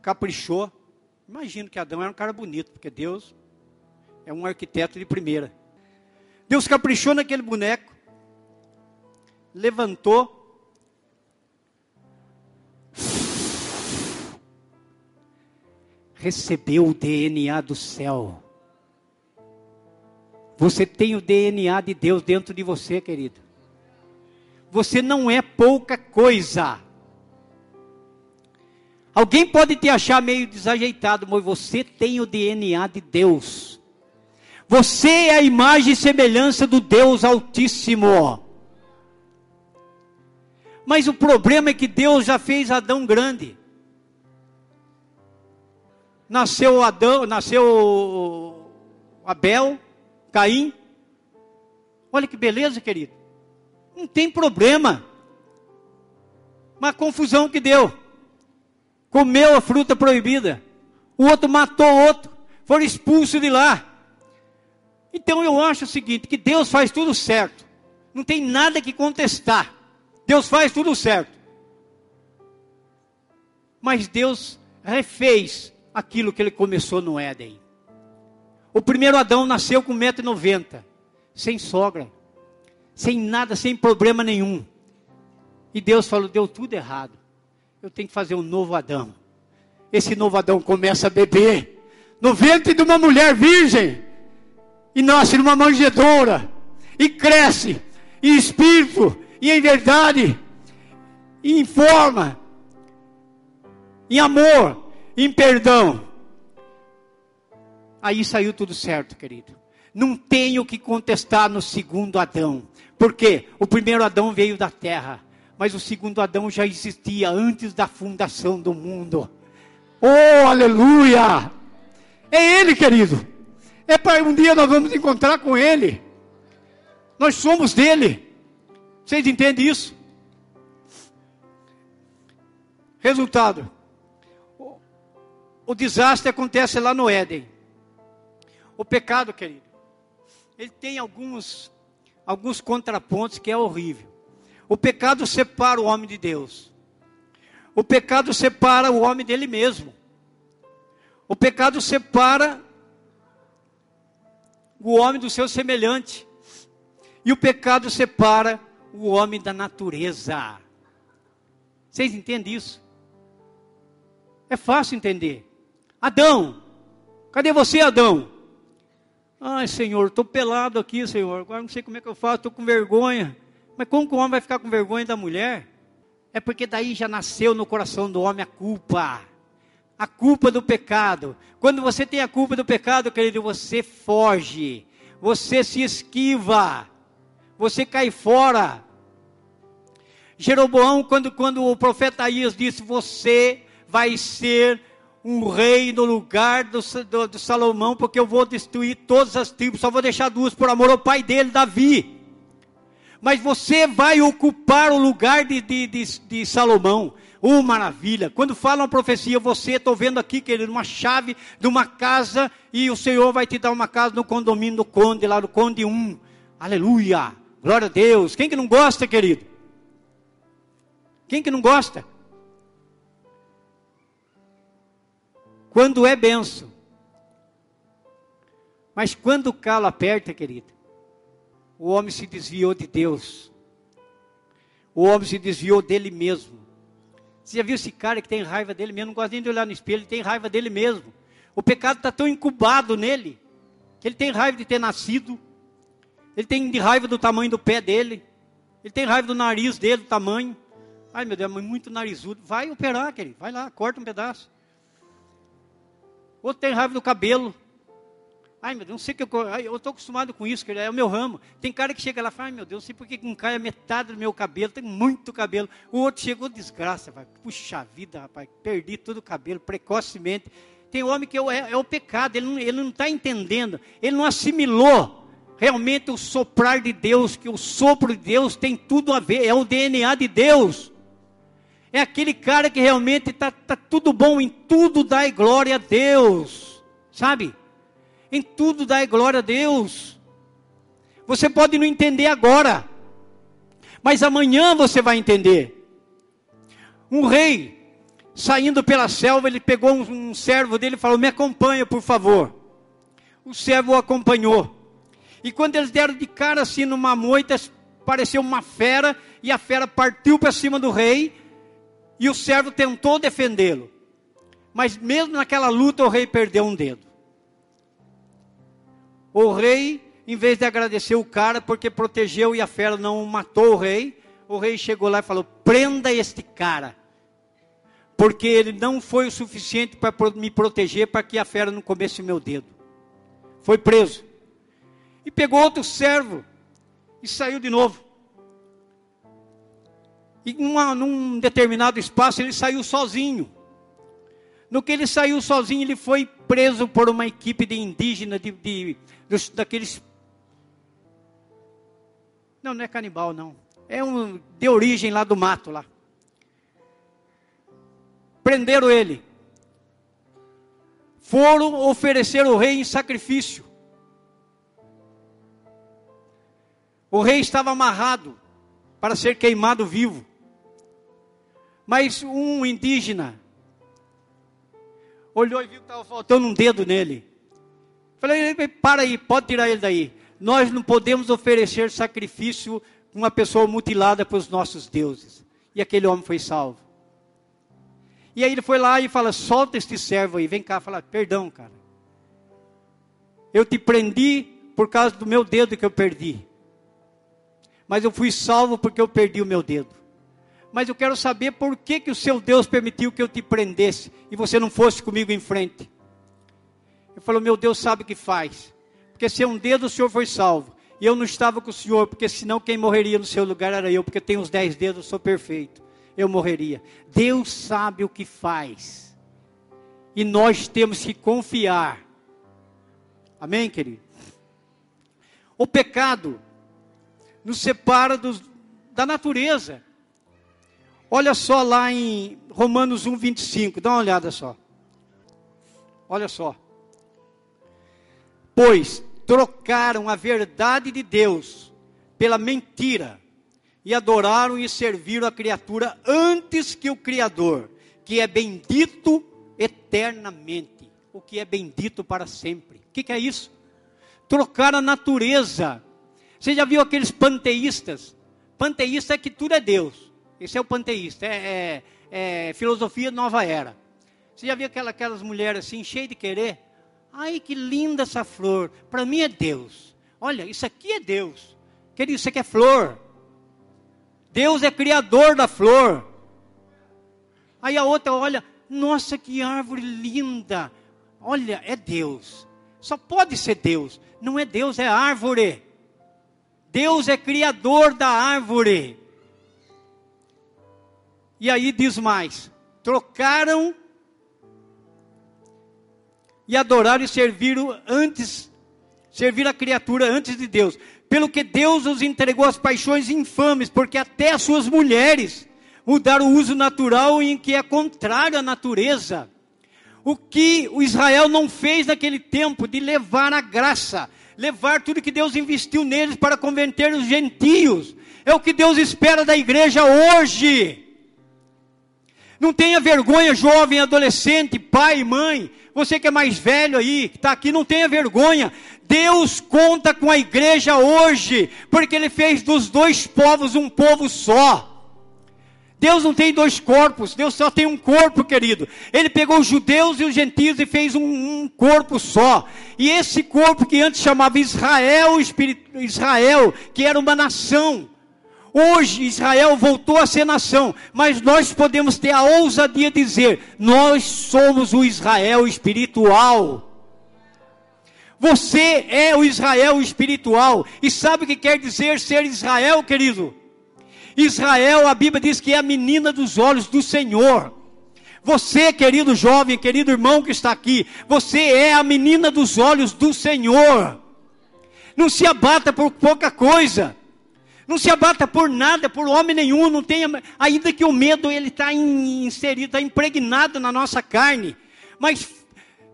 [SPEAKER 2] caprichou. Imagino que Adão era um cara bonito, porque Deus é um arquiteto de primeira. Deus caprichou naquele boneco, levantou, recebeu o DNA do céu. Você tem o DNA de Deus dentro de você, querido. Você não é pouca coisa. Alguém pode te achar meio desajeitado, mas você tem o DNA de Deus. Você é a imagem e semelhança do Deus Altíssimo. Mas o problema é que Deus já fez Adão grande. Nasceu Adão, nasceu Abel, Caim. Olha que beleza, querido. Não tem problema. Uma confusão que deu. Comeu a fruta proibida. O outro matou o outro. Foram expulsos de lá. Então eu acho o seguinte: que Deus faz tudo certo. Não tem nada que contestar. Deus faz tudo certo. Mas Deus refez aquilo que ele começou no Éden. O primeiro Adão nasceu com 1,90m, sem sogra sem nada, sem problema nenhum. E Deus falou: deu tudo errado. Eu tenho que fazer um novo Adão. Esse novo Adão começa a beber no ventre de uma mulher virgem e nasce numa manjedoura e cresce em espírito e em verdade e em forma. em amor, em perdão. Aí saiu tudo certo, querido. Não tenho que contestar no segundo Adão. Porque o primeiro Adão veio da terra, mas o segundo Adão já existia antes da fundação do mundo. Oh, aleluia! É ele, querido. É para um dia nós vamos encontrar com ele. Nós somos dele. Vocês entendem isso? Resultado: o, o desastre acontece lá no Éden. O pecado, querido, ele tem alguns, alguns contrapontos que é horrível. O pecado separa o homem de Deus. O pecado separa o homem dele mesmo. O pecado separa o homem do seu semelhante. E o pecado separa o homem da natureza. Vocês entendem isso? É fácil entender. Adão, cadê você, Adão? Ai, Senhor, estou pelado aqui, Senhor. Agora não sei como é que eu faço, estou com vergonha. Mas como que o homem vai ficar com vergonha da mulher? É porque daí já nasceu no coração do homem a culpa. A culpa do pecado. Quando você tem a culpa do pecado, querido, você foge. Você se esquiva. Você cai fora. Jeroboão, quando, quando o profeta Aías disse: Você vai ser um rei no lugar do, do, do, Salomão, porque eu vou destruir todas as tribos, só vou deixar duas por amor ao pai dele, Davi. Mas você vai ocupar o lugar de, de, de, de Salomão. Oh, maravilha! Quando fala uma profecia, você, estou vendo aqui, querido, uma chave de uma casa, e o Senhor vai te dar uma casa no condomínio do Conde, lá no Conde 1. Aleluia! Glória a Deus! Quem que não gosta, querido? Quem que não gosta? quando é benção. Mas quando o calo aperta, querido, o homem se desviou de Deus. O homem se desviou dele mesmo. Você já viu esse cara que tem raiva dele mesmo? Não gosta nem de olhar no espelho, ele tem raiva dele mesmo. O pecado está tão incubado nele, que ele tem raiva de ter nascido, ele tem raiva do tamanho do pé dele, ele tem raiva do nariz dele, do tamanho. Ai meu Deus, é muito narizudo. Vai operar, querido, vai lá, corta um pedaço. Outro tem raiva do cabelo. Ai, meu Deus, não sei o que eu. Eu estou acostumado com isso, que é o meu ramo. Tem cara que chega lá e fala, ai meu Deus, não sei por que não cai a metade do meu cabelo, tem muito cabelo. O outro chegou, desgraça, vai. Puxa vida, rapaz, perdi todo o cabelo precocemente. Tem homem que é, é, é o pecado, ele não está tá entendendo, ele não assimilou realmente o soprar de Deus, que o sopro de Deus tem tudo a ver, é o DNA de Deus é aquele cara que realmente está tá tudo bom, em tudo dá glória a Deus, sabe? Em tudo dá glória a Deus. Você pode não entender agora, mas amanhã você vai entender. Um rei, saindo pela selva, ele pegou um, um servo dele e falou: Me acompanha, por favor. O servo o acompanhou. E quando eles deram de cara assim numa moita, pareceu uma fera, e a fera partiu para cima do rei e o servo tentou defendê-lo. Mas mesmo naquela luta, o rei perdeu um dedo. O rei, em vez de agradecer o cara porque protegeu e a fera não matou o rei, o rei chegou lá e falou: prenda este cara. Porque ele não foi o suficiente para me proteger para que a fera não comesse o meu dedo. Foi preso. E pegou outro servo e saiu de novo. E uma, num determinado espaço ele saiu sozinho. No que ele saiu sozinho, ele foi preso por uma equipe de indígenas, de, de, daqueles. Não, não é canibal, não. É um de origem lá do mato lá. Prenderam ele. Foram oferecer o rei em sacrifício. O rei estava amarrado para ser queimado vivo. Mas um indígena olhou e viu que estava faltando um dedo nele. Falei, para aí, pode tirar ele daí. Nós não podemos oferecer sacrifício uma pessoa mutilada para os nossos deuses. E aquele homem foi salvo. E aí ele foi lá e fala: solta este servo aí, vem cá, fala, perdão, cara. Eu te prendi por causa do meu dedo que eu perdi. Mas eu fui salvo porque eu perdi o meu dedo. Mas eu quero saber por que, que o seu Deus permitiu que eu te prendesse e você não fosse comigo em frente. Ele falou: Meu Deus sabe o que faz, porque se um dedo o senhor foi salvo, e eu não estava com o senhor, porque senão quem morreria no seu lugar era eu, porque tenho os dez dedos, sou perfeito, eu morreria. Deus sabe o que faz, e nós temos que confiar. Amém, querido? O pecado nos separa dos, da natureza. Olha só lá em Romanos 1, 25, dá uma olhada só. Olha só. Pois trocaram a verdade de Deus pela mentira e adoraram e serviram a criatura antes que o Criador, que é bendito eternamente, o que é bendito para sempre. O que, que é isso? Trocar a natureza. Você já viu aqueles panteístas? Panteísta é que tudo é Deus. Esse é o panteísta, é, é, é filosofia nova era. Você já viu aquela, aquelas mulheres assim, cheias de querer? Ai, que linda essa flor. Para mim é Deus. Olha, isso aqui é Deus. Querido, isso aqui é flor. Deus é criador da flor. Aí a outra olha, nossa, que árvore linda. Olha, é Deus. Só pode ser Deus. Não é Deus, é árvore. Deus é criador da árvore. E aí diz mais: trocaram e adoraram e serviram antes, servir a criatura antes de Deus. Pelo que Deus os entregou às paixões infames, porque até as suas mulheres mudaram o uso natural em que é contrário à natureza. O que o Israel não fez naquele tempo de levar a graça, levar tudo que Deus investiu neles para converter os gentios, é o que Deus espera da igreja hoje. Não tenha vergonha, jovem, adolescente, pai, mãe, você que é mais velho aí, que está aqui, não tenha vergonha. Deus conta com a igreja hoje, porque Ele fez dos dois povos um povo só. Deus não tem dois corpos, Deus só tem um corpo, querido. Ele pegou os judeus e os gentios e fez um, um corpo só. E esse corpo que antes chamava Israel, Israel, que era uma nação, Hoje Israel voltou a ser nação, mas nós podemos ter a ousadia de dizer: nós somos o Israel espiritual. Você é o Israel espiritual. E sabe o que quer dizer ser Israel, querido? Israel, a Bíblia diz que é a menina dos olhos do Senhor. Você, querido jovem, querido irmão que está aqui, você é a menina dos olhos do Senhor. Não se abata por pouca coisa. Não se abata por nada, por homem nenhum, não tenha, ainda que o medo ele está inserido, está impregnado na nossa carne. Mas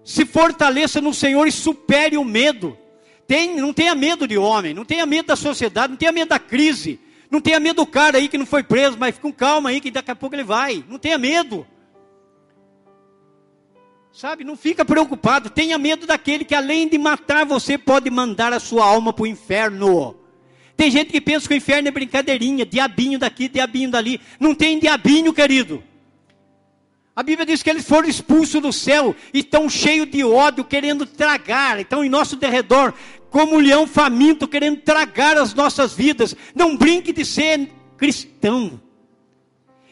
[SPEAKER 2] se fortaleça no Senhor e supere o medo. Tem, não tenha medo de homem, não tenha medo da sociedade, não tenha medo da crise, não tenha medo do cara aí que não foi preso, mas com calma aí que daqui a pouco ele vai. Não tenha medo. Sabe, não fica preocupado, tenha medo daquele que além de matar você pode mandar a sua alma para o inferno. Tem gente que pensa que o inferno é brincadeirinha, diabinho daqui, diabinho dali. Não tem diabinho, querido. A Bíblia diz que eles foram expulsos do céu e estão cheios de ódio, querendo tragar. Estão em nosso derredor, como um leão faminto, querendo tragar as nossas vidas. Não brinque de ser cristão.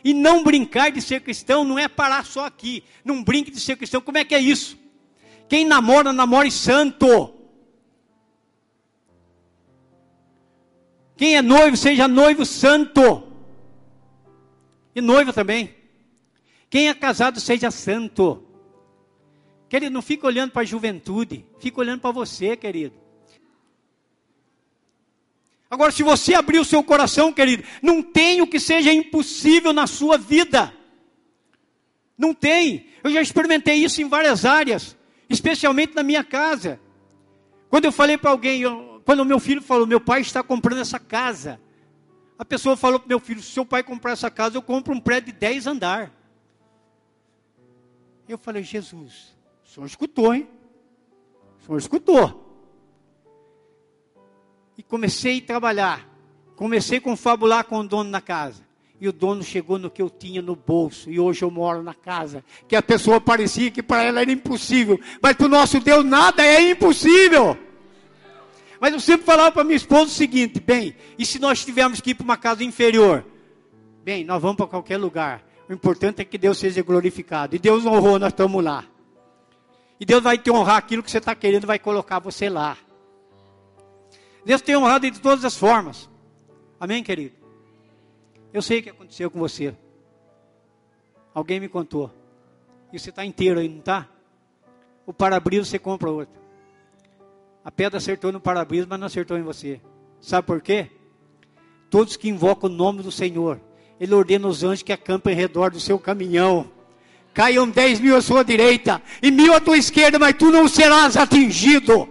[SPEAKER 2] E não brincar de ser cristão não é parar só aqui. Não brinque de ser cristão. Como é que é isso? Quem namora, namore santo. Quem é noivo, seja noivo santo. E noivo também. Quem é casado, seja santo. Querido, não fica olhando para a juventude, fica olhando para você, querido. Agora, se você abrir o seu coração, querido, não tem o que seja impossível na sua vida. Não tem. Eu já experimentei isso em várias áreas, especialmente na minha casa. Quando eu falei para alguém, eu, quando meu filho falou, meu pai está comprando essa casa. A pessoa falou para meu filho, se seu pai comprar essa casa, eu compro um prédio de 10 andar. Eu falei, Jesus, o senhor escutou, hein? O senhor escutou. E comecei a trabalhar. Comecei a confabular com o dono da casa. E o dono chegou no que eu tinha no bolso. E hoje eu moro na casa. Que a pessoa parecia que para ela era impossível. Mas para o nosso Deus nada é impossível. Mas eu sempre falava para minha esposa o seguinte: bem, e se nós tivermos que ir para uma casa inferior? Bem, nós vamos para qualquer lugar. O importante é que Deus seja glorificado. E Deus honrou, nós estamos lá. E Deus vai te honrar aquilo que você está querendo, vai colocar você lá. Deus tem honrado de todas as formas. Amém, querido? Eu sei o que aconteceu com você. Alguém me contou. E você está inteiro aí, não está? O para-brisa você compra outro. A pedra acertou no para-brisa, mas não acertou em você. Sabe por quê? Todos que invocam o nome do Senhor, Ele ordena os anjos que acampem em redor do seu caminhão. Caiam dez mil à sua direita e mil à tua esquerda, mas tu não serás atingido.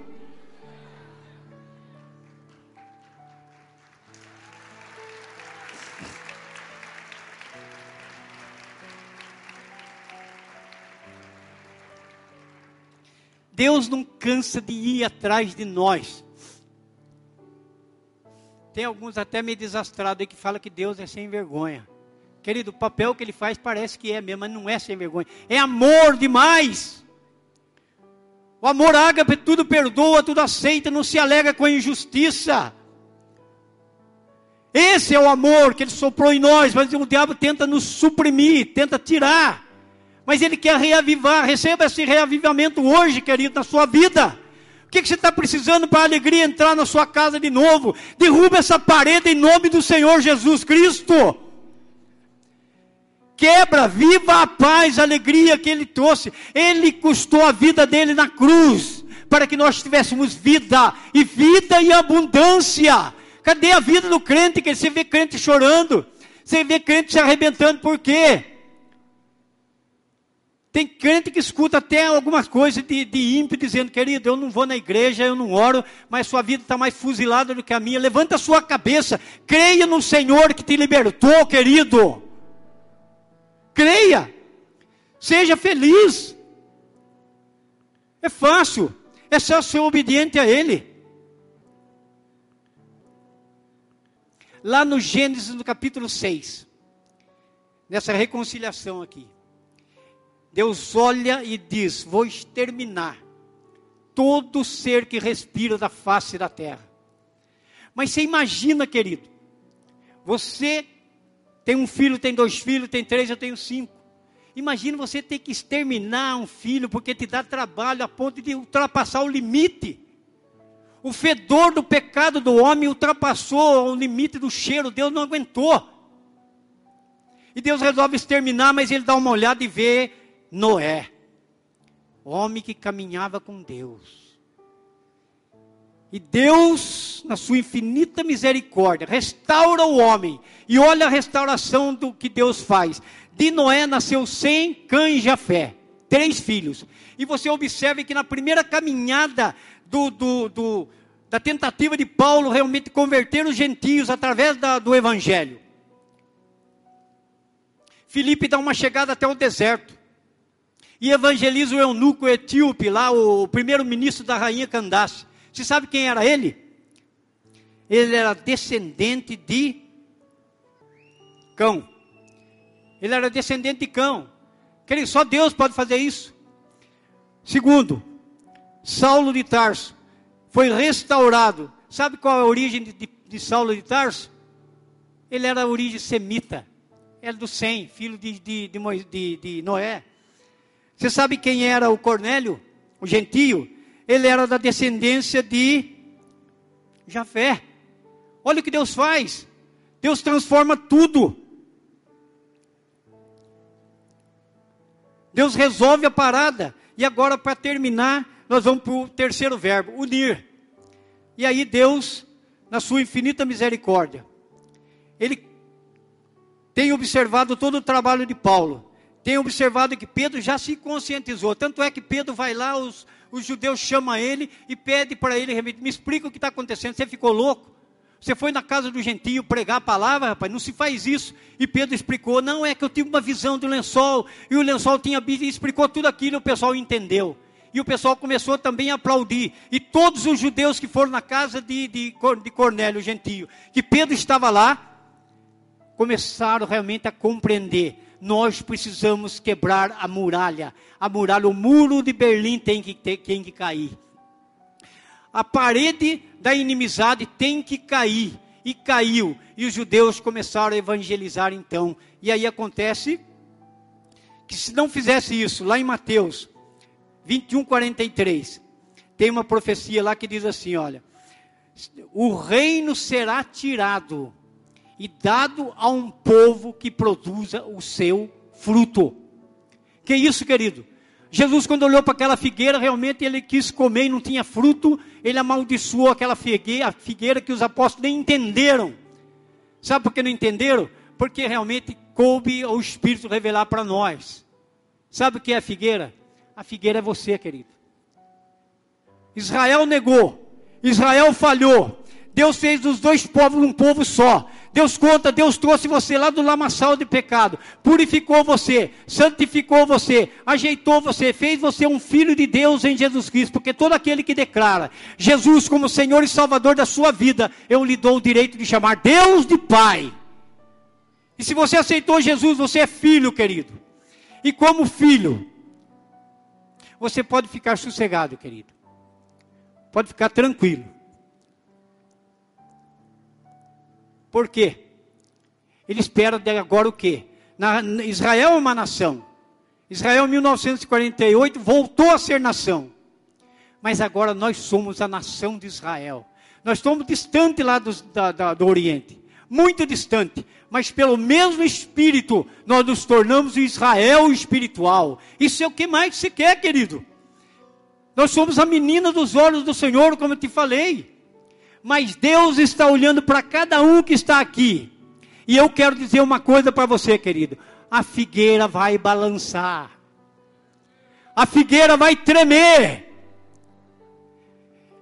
[SPEAKER 2] Deus não cansa de ir atrás de nós. Tem alguns até meio desastrados aí que falam que Deus é sem vergonha. Querido, o papel que ele faz parece que é mesmo, mas não é sem vergonha. É amor demais. O amor ágape tudo perdoa, tudo aceita, não se alega com a injustiça. Esse é o amor que ele soprou em nós, mas o diabo tenta nos suprimir, tenta tirar mas Ele quer reavivar. Receba esse reavivamento hoje, querido, na sua vida. O que, que você está precisando para a alegria entrar na sua casa de novo? Derruba essa parede em nome do Senhor Jesus Cristo. Quebra, viva a paz, a alegria que Ele trouxe. Ele custou a vida dele na cruz, para que nós tivéssemos vida, e vida e abundância. Cadê a vida do crente? Que você vê crente chorando, você vê crente se arrebentando, por quê? Tem crente que escuta até algumas coisas de, de ímpio, dizendo, querido, eu não vou na igreja, eu não oro, mas sua vida está mais fuzilada do que a minha. Levanta a sua cabeça, creia no Senhor que te libertou, querido. Creia, seja feliz. É fácil, é só ser obediente a Ele. Lá no Gênesis, no capítulo 6, nessa reconciliação aqui. Deus olha e diz: Vou exterminar todo ser que respira da face da terra. Mas você imagina, querido, você tem um filho, tem dois filhos, tem três, eu tenho cinco. Imagina você ter que exterminar um filho porque te dá trabalho a ponto de ultrapassar o limite. O fedor do pecado do homem ultrapassou o limite do cheiro, Deus não aguentou. E Deus resolve exterminar, mas ele dá uma olhada e vê Noé, homem que caminhava com Deus. E Deus, na sua infinita misericórdia, restaura o homem. E olha a restauração do que Deus faz. De Noé nasceu Sem, Cã e Jafé. Três filhos. E você observa que na primeira caminhada do, do, do, da tentativa de Paulo realmente converter os gentios através da, do Evangelho. Filipe dá uma chegada até o deserto e evangeliza o eunuco etíope, lá o primeiro-ministro da rainha Candace. Você sabe quem era ele? Ele era descendente de cão. Ele era descendente de cão. Só Deus pode fazer isso. Segundo, Saulo de Tarso foi restaurado. Sabe qual é a origem de, de, de Saulo de Tarso? Ele era a origem semita. Era do Sem, filho de, de Noé. Você sabe quem era o Cornélio, o gentio? Ele era da descendência de Jafé. Olha o que Deus faz. Deus transforma tudo. Deus resolve a parada. E agora, para terminar, nós vamos para o terceiro verbo: unir. E aí, Deus, na sua infinita misericórdia, Ele tem observado todo o trabalho de Paulo tem observado que Pedro já se conscientizou. Tanto é que Pedro vai lá, os, os judeus chamam ele e pede para ele, me explica o que está acontecendo. Você ficou louco? Você foi na casa do gentio pregar a palavra, rapaz, não se faz isso. E Pedro explicou: não, é que eu tive uma visão do lençol, e o lençol tinha e explicou tudo aquilo, o pessoal entendeu. E o pessoal começou também a aplaudir. E todos os judeus que foram na casa de, de, de Cornélio, o gentio, que Pedro estava lá, começaram realmente a compreender nós precisamos quebrar a muralha. A muralha, o muro de Berlim tem que, ter, tem que cair. A parede da inimizade tem que cair. e caiu. E os judeus começaram a evangelizar então. E aí acontece que se não fizesse isso, lá em Mateus 21, 43, tem uma profecia lá que diz assim: olha, o reino será tirado e dado a um povo que produza o seu fruto. Que isso, querido? Jesus, quando olhou para aquela figueira, realmente ele quis comer e não tinha fruto, ele amaldiçoou aquela figueira, figueira que os apóstolos nem entenderam. Sabe por que não entenderam? Porque realmente coube ao Espírito revelar para nós. Sabe o que é a figueira? A figueira é você, querido. Israel negou, Israel falhou. Deus fez dos dois povos um povo só. Deus conta, Deus trouxe você lá do lamaçal de pecado, purificou você, santificou você, ajeitou você, fez você um filho de Deus em Jesus Cristo, porque todo aquele que declara Jesus como Senhor e Salvador da sua vida, eu lhe dou o direito de chamar Deus de Pai. E se você aceitou Jesus, você é filho, querido. E como filho, você pode ficar sossegado, querido. Pode ficar tranquilo. Por quê? Ele espera de agora o quê? Na, Israel é uma nação. Israel em 1948 voltou a ser nação. Mas agora nós somos a nação de Israel. Nós estamos distante lá do, da, da, do Oriente. Muito distante. Mas pelo mesmo Espírito, nós nos tornamos Israel espiritual. Isso é o que mais você quer, querido. Nós somos a menina dos olhos do Senhor, como eu te falei. Mas Deus está olhando para cada um que está aqui. E eu quero dizer uma coisa para você, querido: a figueira vai balançar, a figueira vai tremer.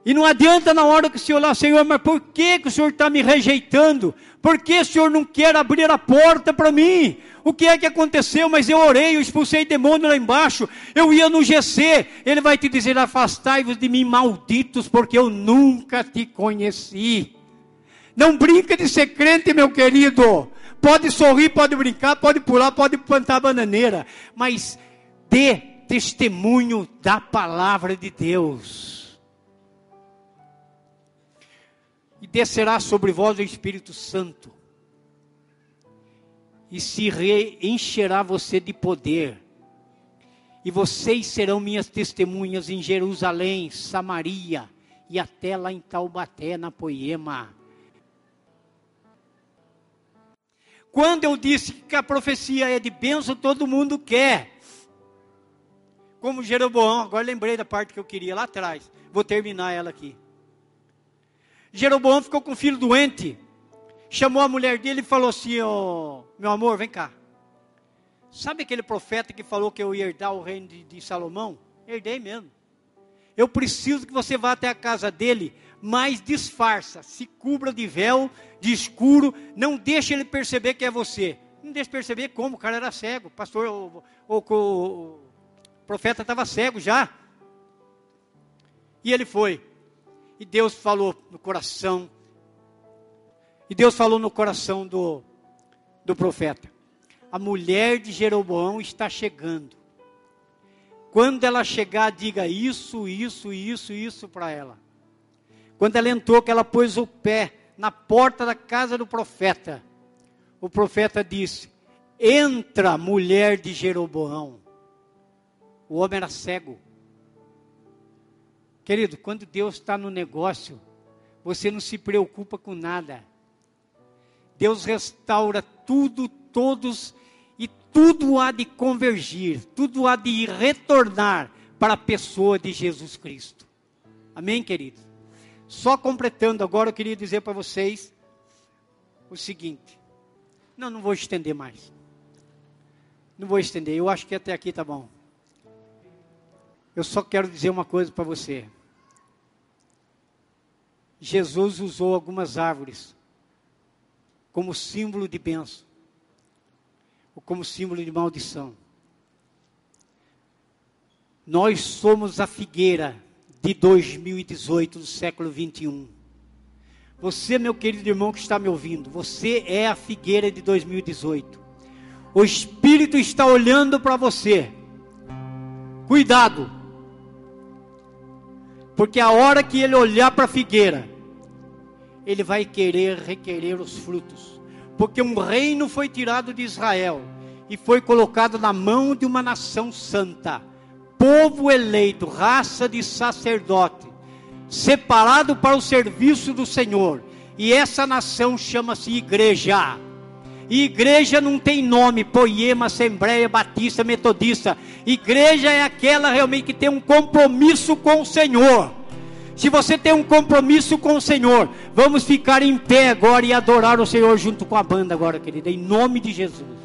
[SPEAKER 2] E não adianta na hora que o Senhor lá, Senhor, mas por que, que o Senhor está me rejeitando? Por que o Senhor não quer abrir a porta para mim? O que é que aconteceu? Mas eu orei, eu expulsei demônio lá embaixo. Eu ia no GC. Ele vai te dizer: Afastai-vos de mim, malditos, porque eu nunca te conheci. Não brinca de ser crente, meu querido. Pode sorrir, pode brincar, pode pular, pode plantar bananeira. Mas dê testemunho da palavra de Deus. E descerá sobre vós o Espírito Santo e se reencherá você de poder. E vocês serão minhas testemunhas em Jerusalém, Samaria e até lá em Taubaté, na Poema. Quando eu disse que a profecia é de bênção, todo mundo quer. Como Jeroboão, agora lembrei da parte que eu queria lá atrás. Vou terminar ela aqui. Jeroboão ficou com um filho doente chamou a mulher dele e falou assim: oh, Meu amor, vem cá. Sabe aquele profeta que falou que eu ia herdar o reino de, de Salomão? Herdei mesmo. Eu preciso que você vá até a casa dele, mas disfarça, se cubra de véu, de escuro, não deixe ele perceber que é você. Não deixe perceber como, o cara era cego, o pastor, o, o, o, o profeta estava cego já. E ele foi. E Deus falou no coração e Deus falou no coração do, do profeta: a mulher de Jeroboão está chegando. Quando ela chegar, diga isso, isso, isso, isso para ela. Quando ela entrou, que ela pôs o pé na porta da casa do profeta, o profeta disse: Entra, mulher de Jeroboão. O homem era cego. Querido, quando Deus está no negócio, você não se preocupa com nada. Deus restaura tudo, todos, e tudo há de convergir, tudo há de retornar para a pessoa de Jesus Cristo. Amém, queridos? Só completando agora, eu queria dizer para vocês o seguinte. Não, não vou estender mais. Não vou estender, eu acho que até aqui tá bom. Eu só quero dizer uma coisa para você. Jesus usou algumas árvores como símbolo de bênção ou como símbolo de maldição. Nós somos a figueira de 2018, do século 21. Você, meu querido irmão que está me ouvindo, você é a figueira de 2018. O Espírito está olhando para você. Cuidado. Porque a hora que ele olhar para a figueira, ele vai querer requerer os frutos. Porque um reino foi tirado de Israel e foi colocado na mão de uma nação santa, povo eleito, raça de sacerdote, separado para o serviço do Senhor. E essa nação chama-se igreja. Igreja não tem nome, poema, assembleia, batista, metodista. Igreja é aquela realmente que tem um compromisso com o Senhor. Se você tem um compromisso com o Senhor, vamos ficar em pé agora e adorar o Senhor junto com a banda agora, querida, em nome de Jesus.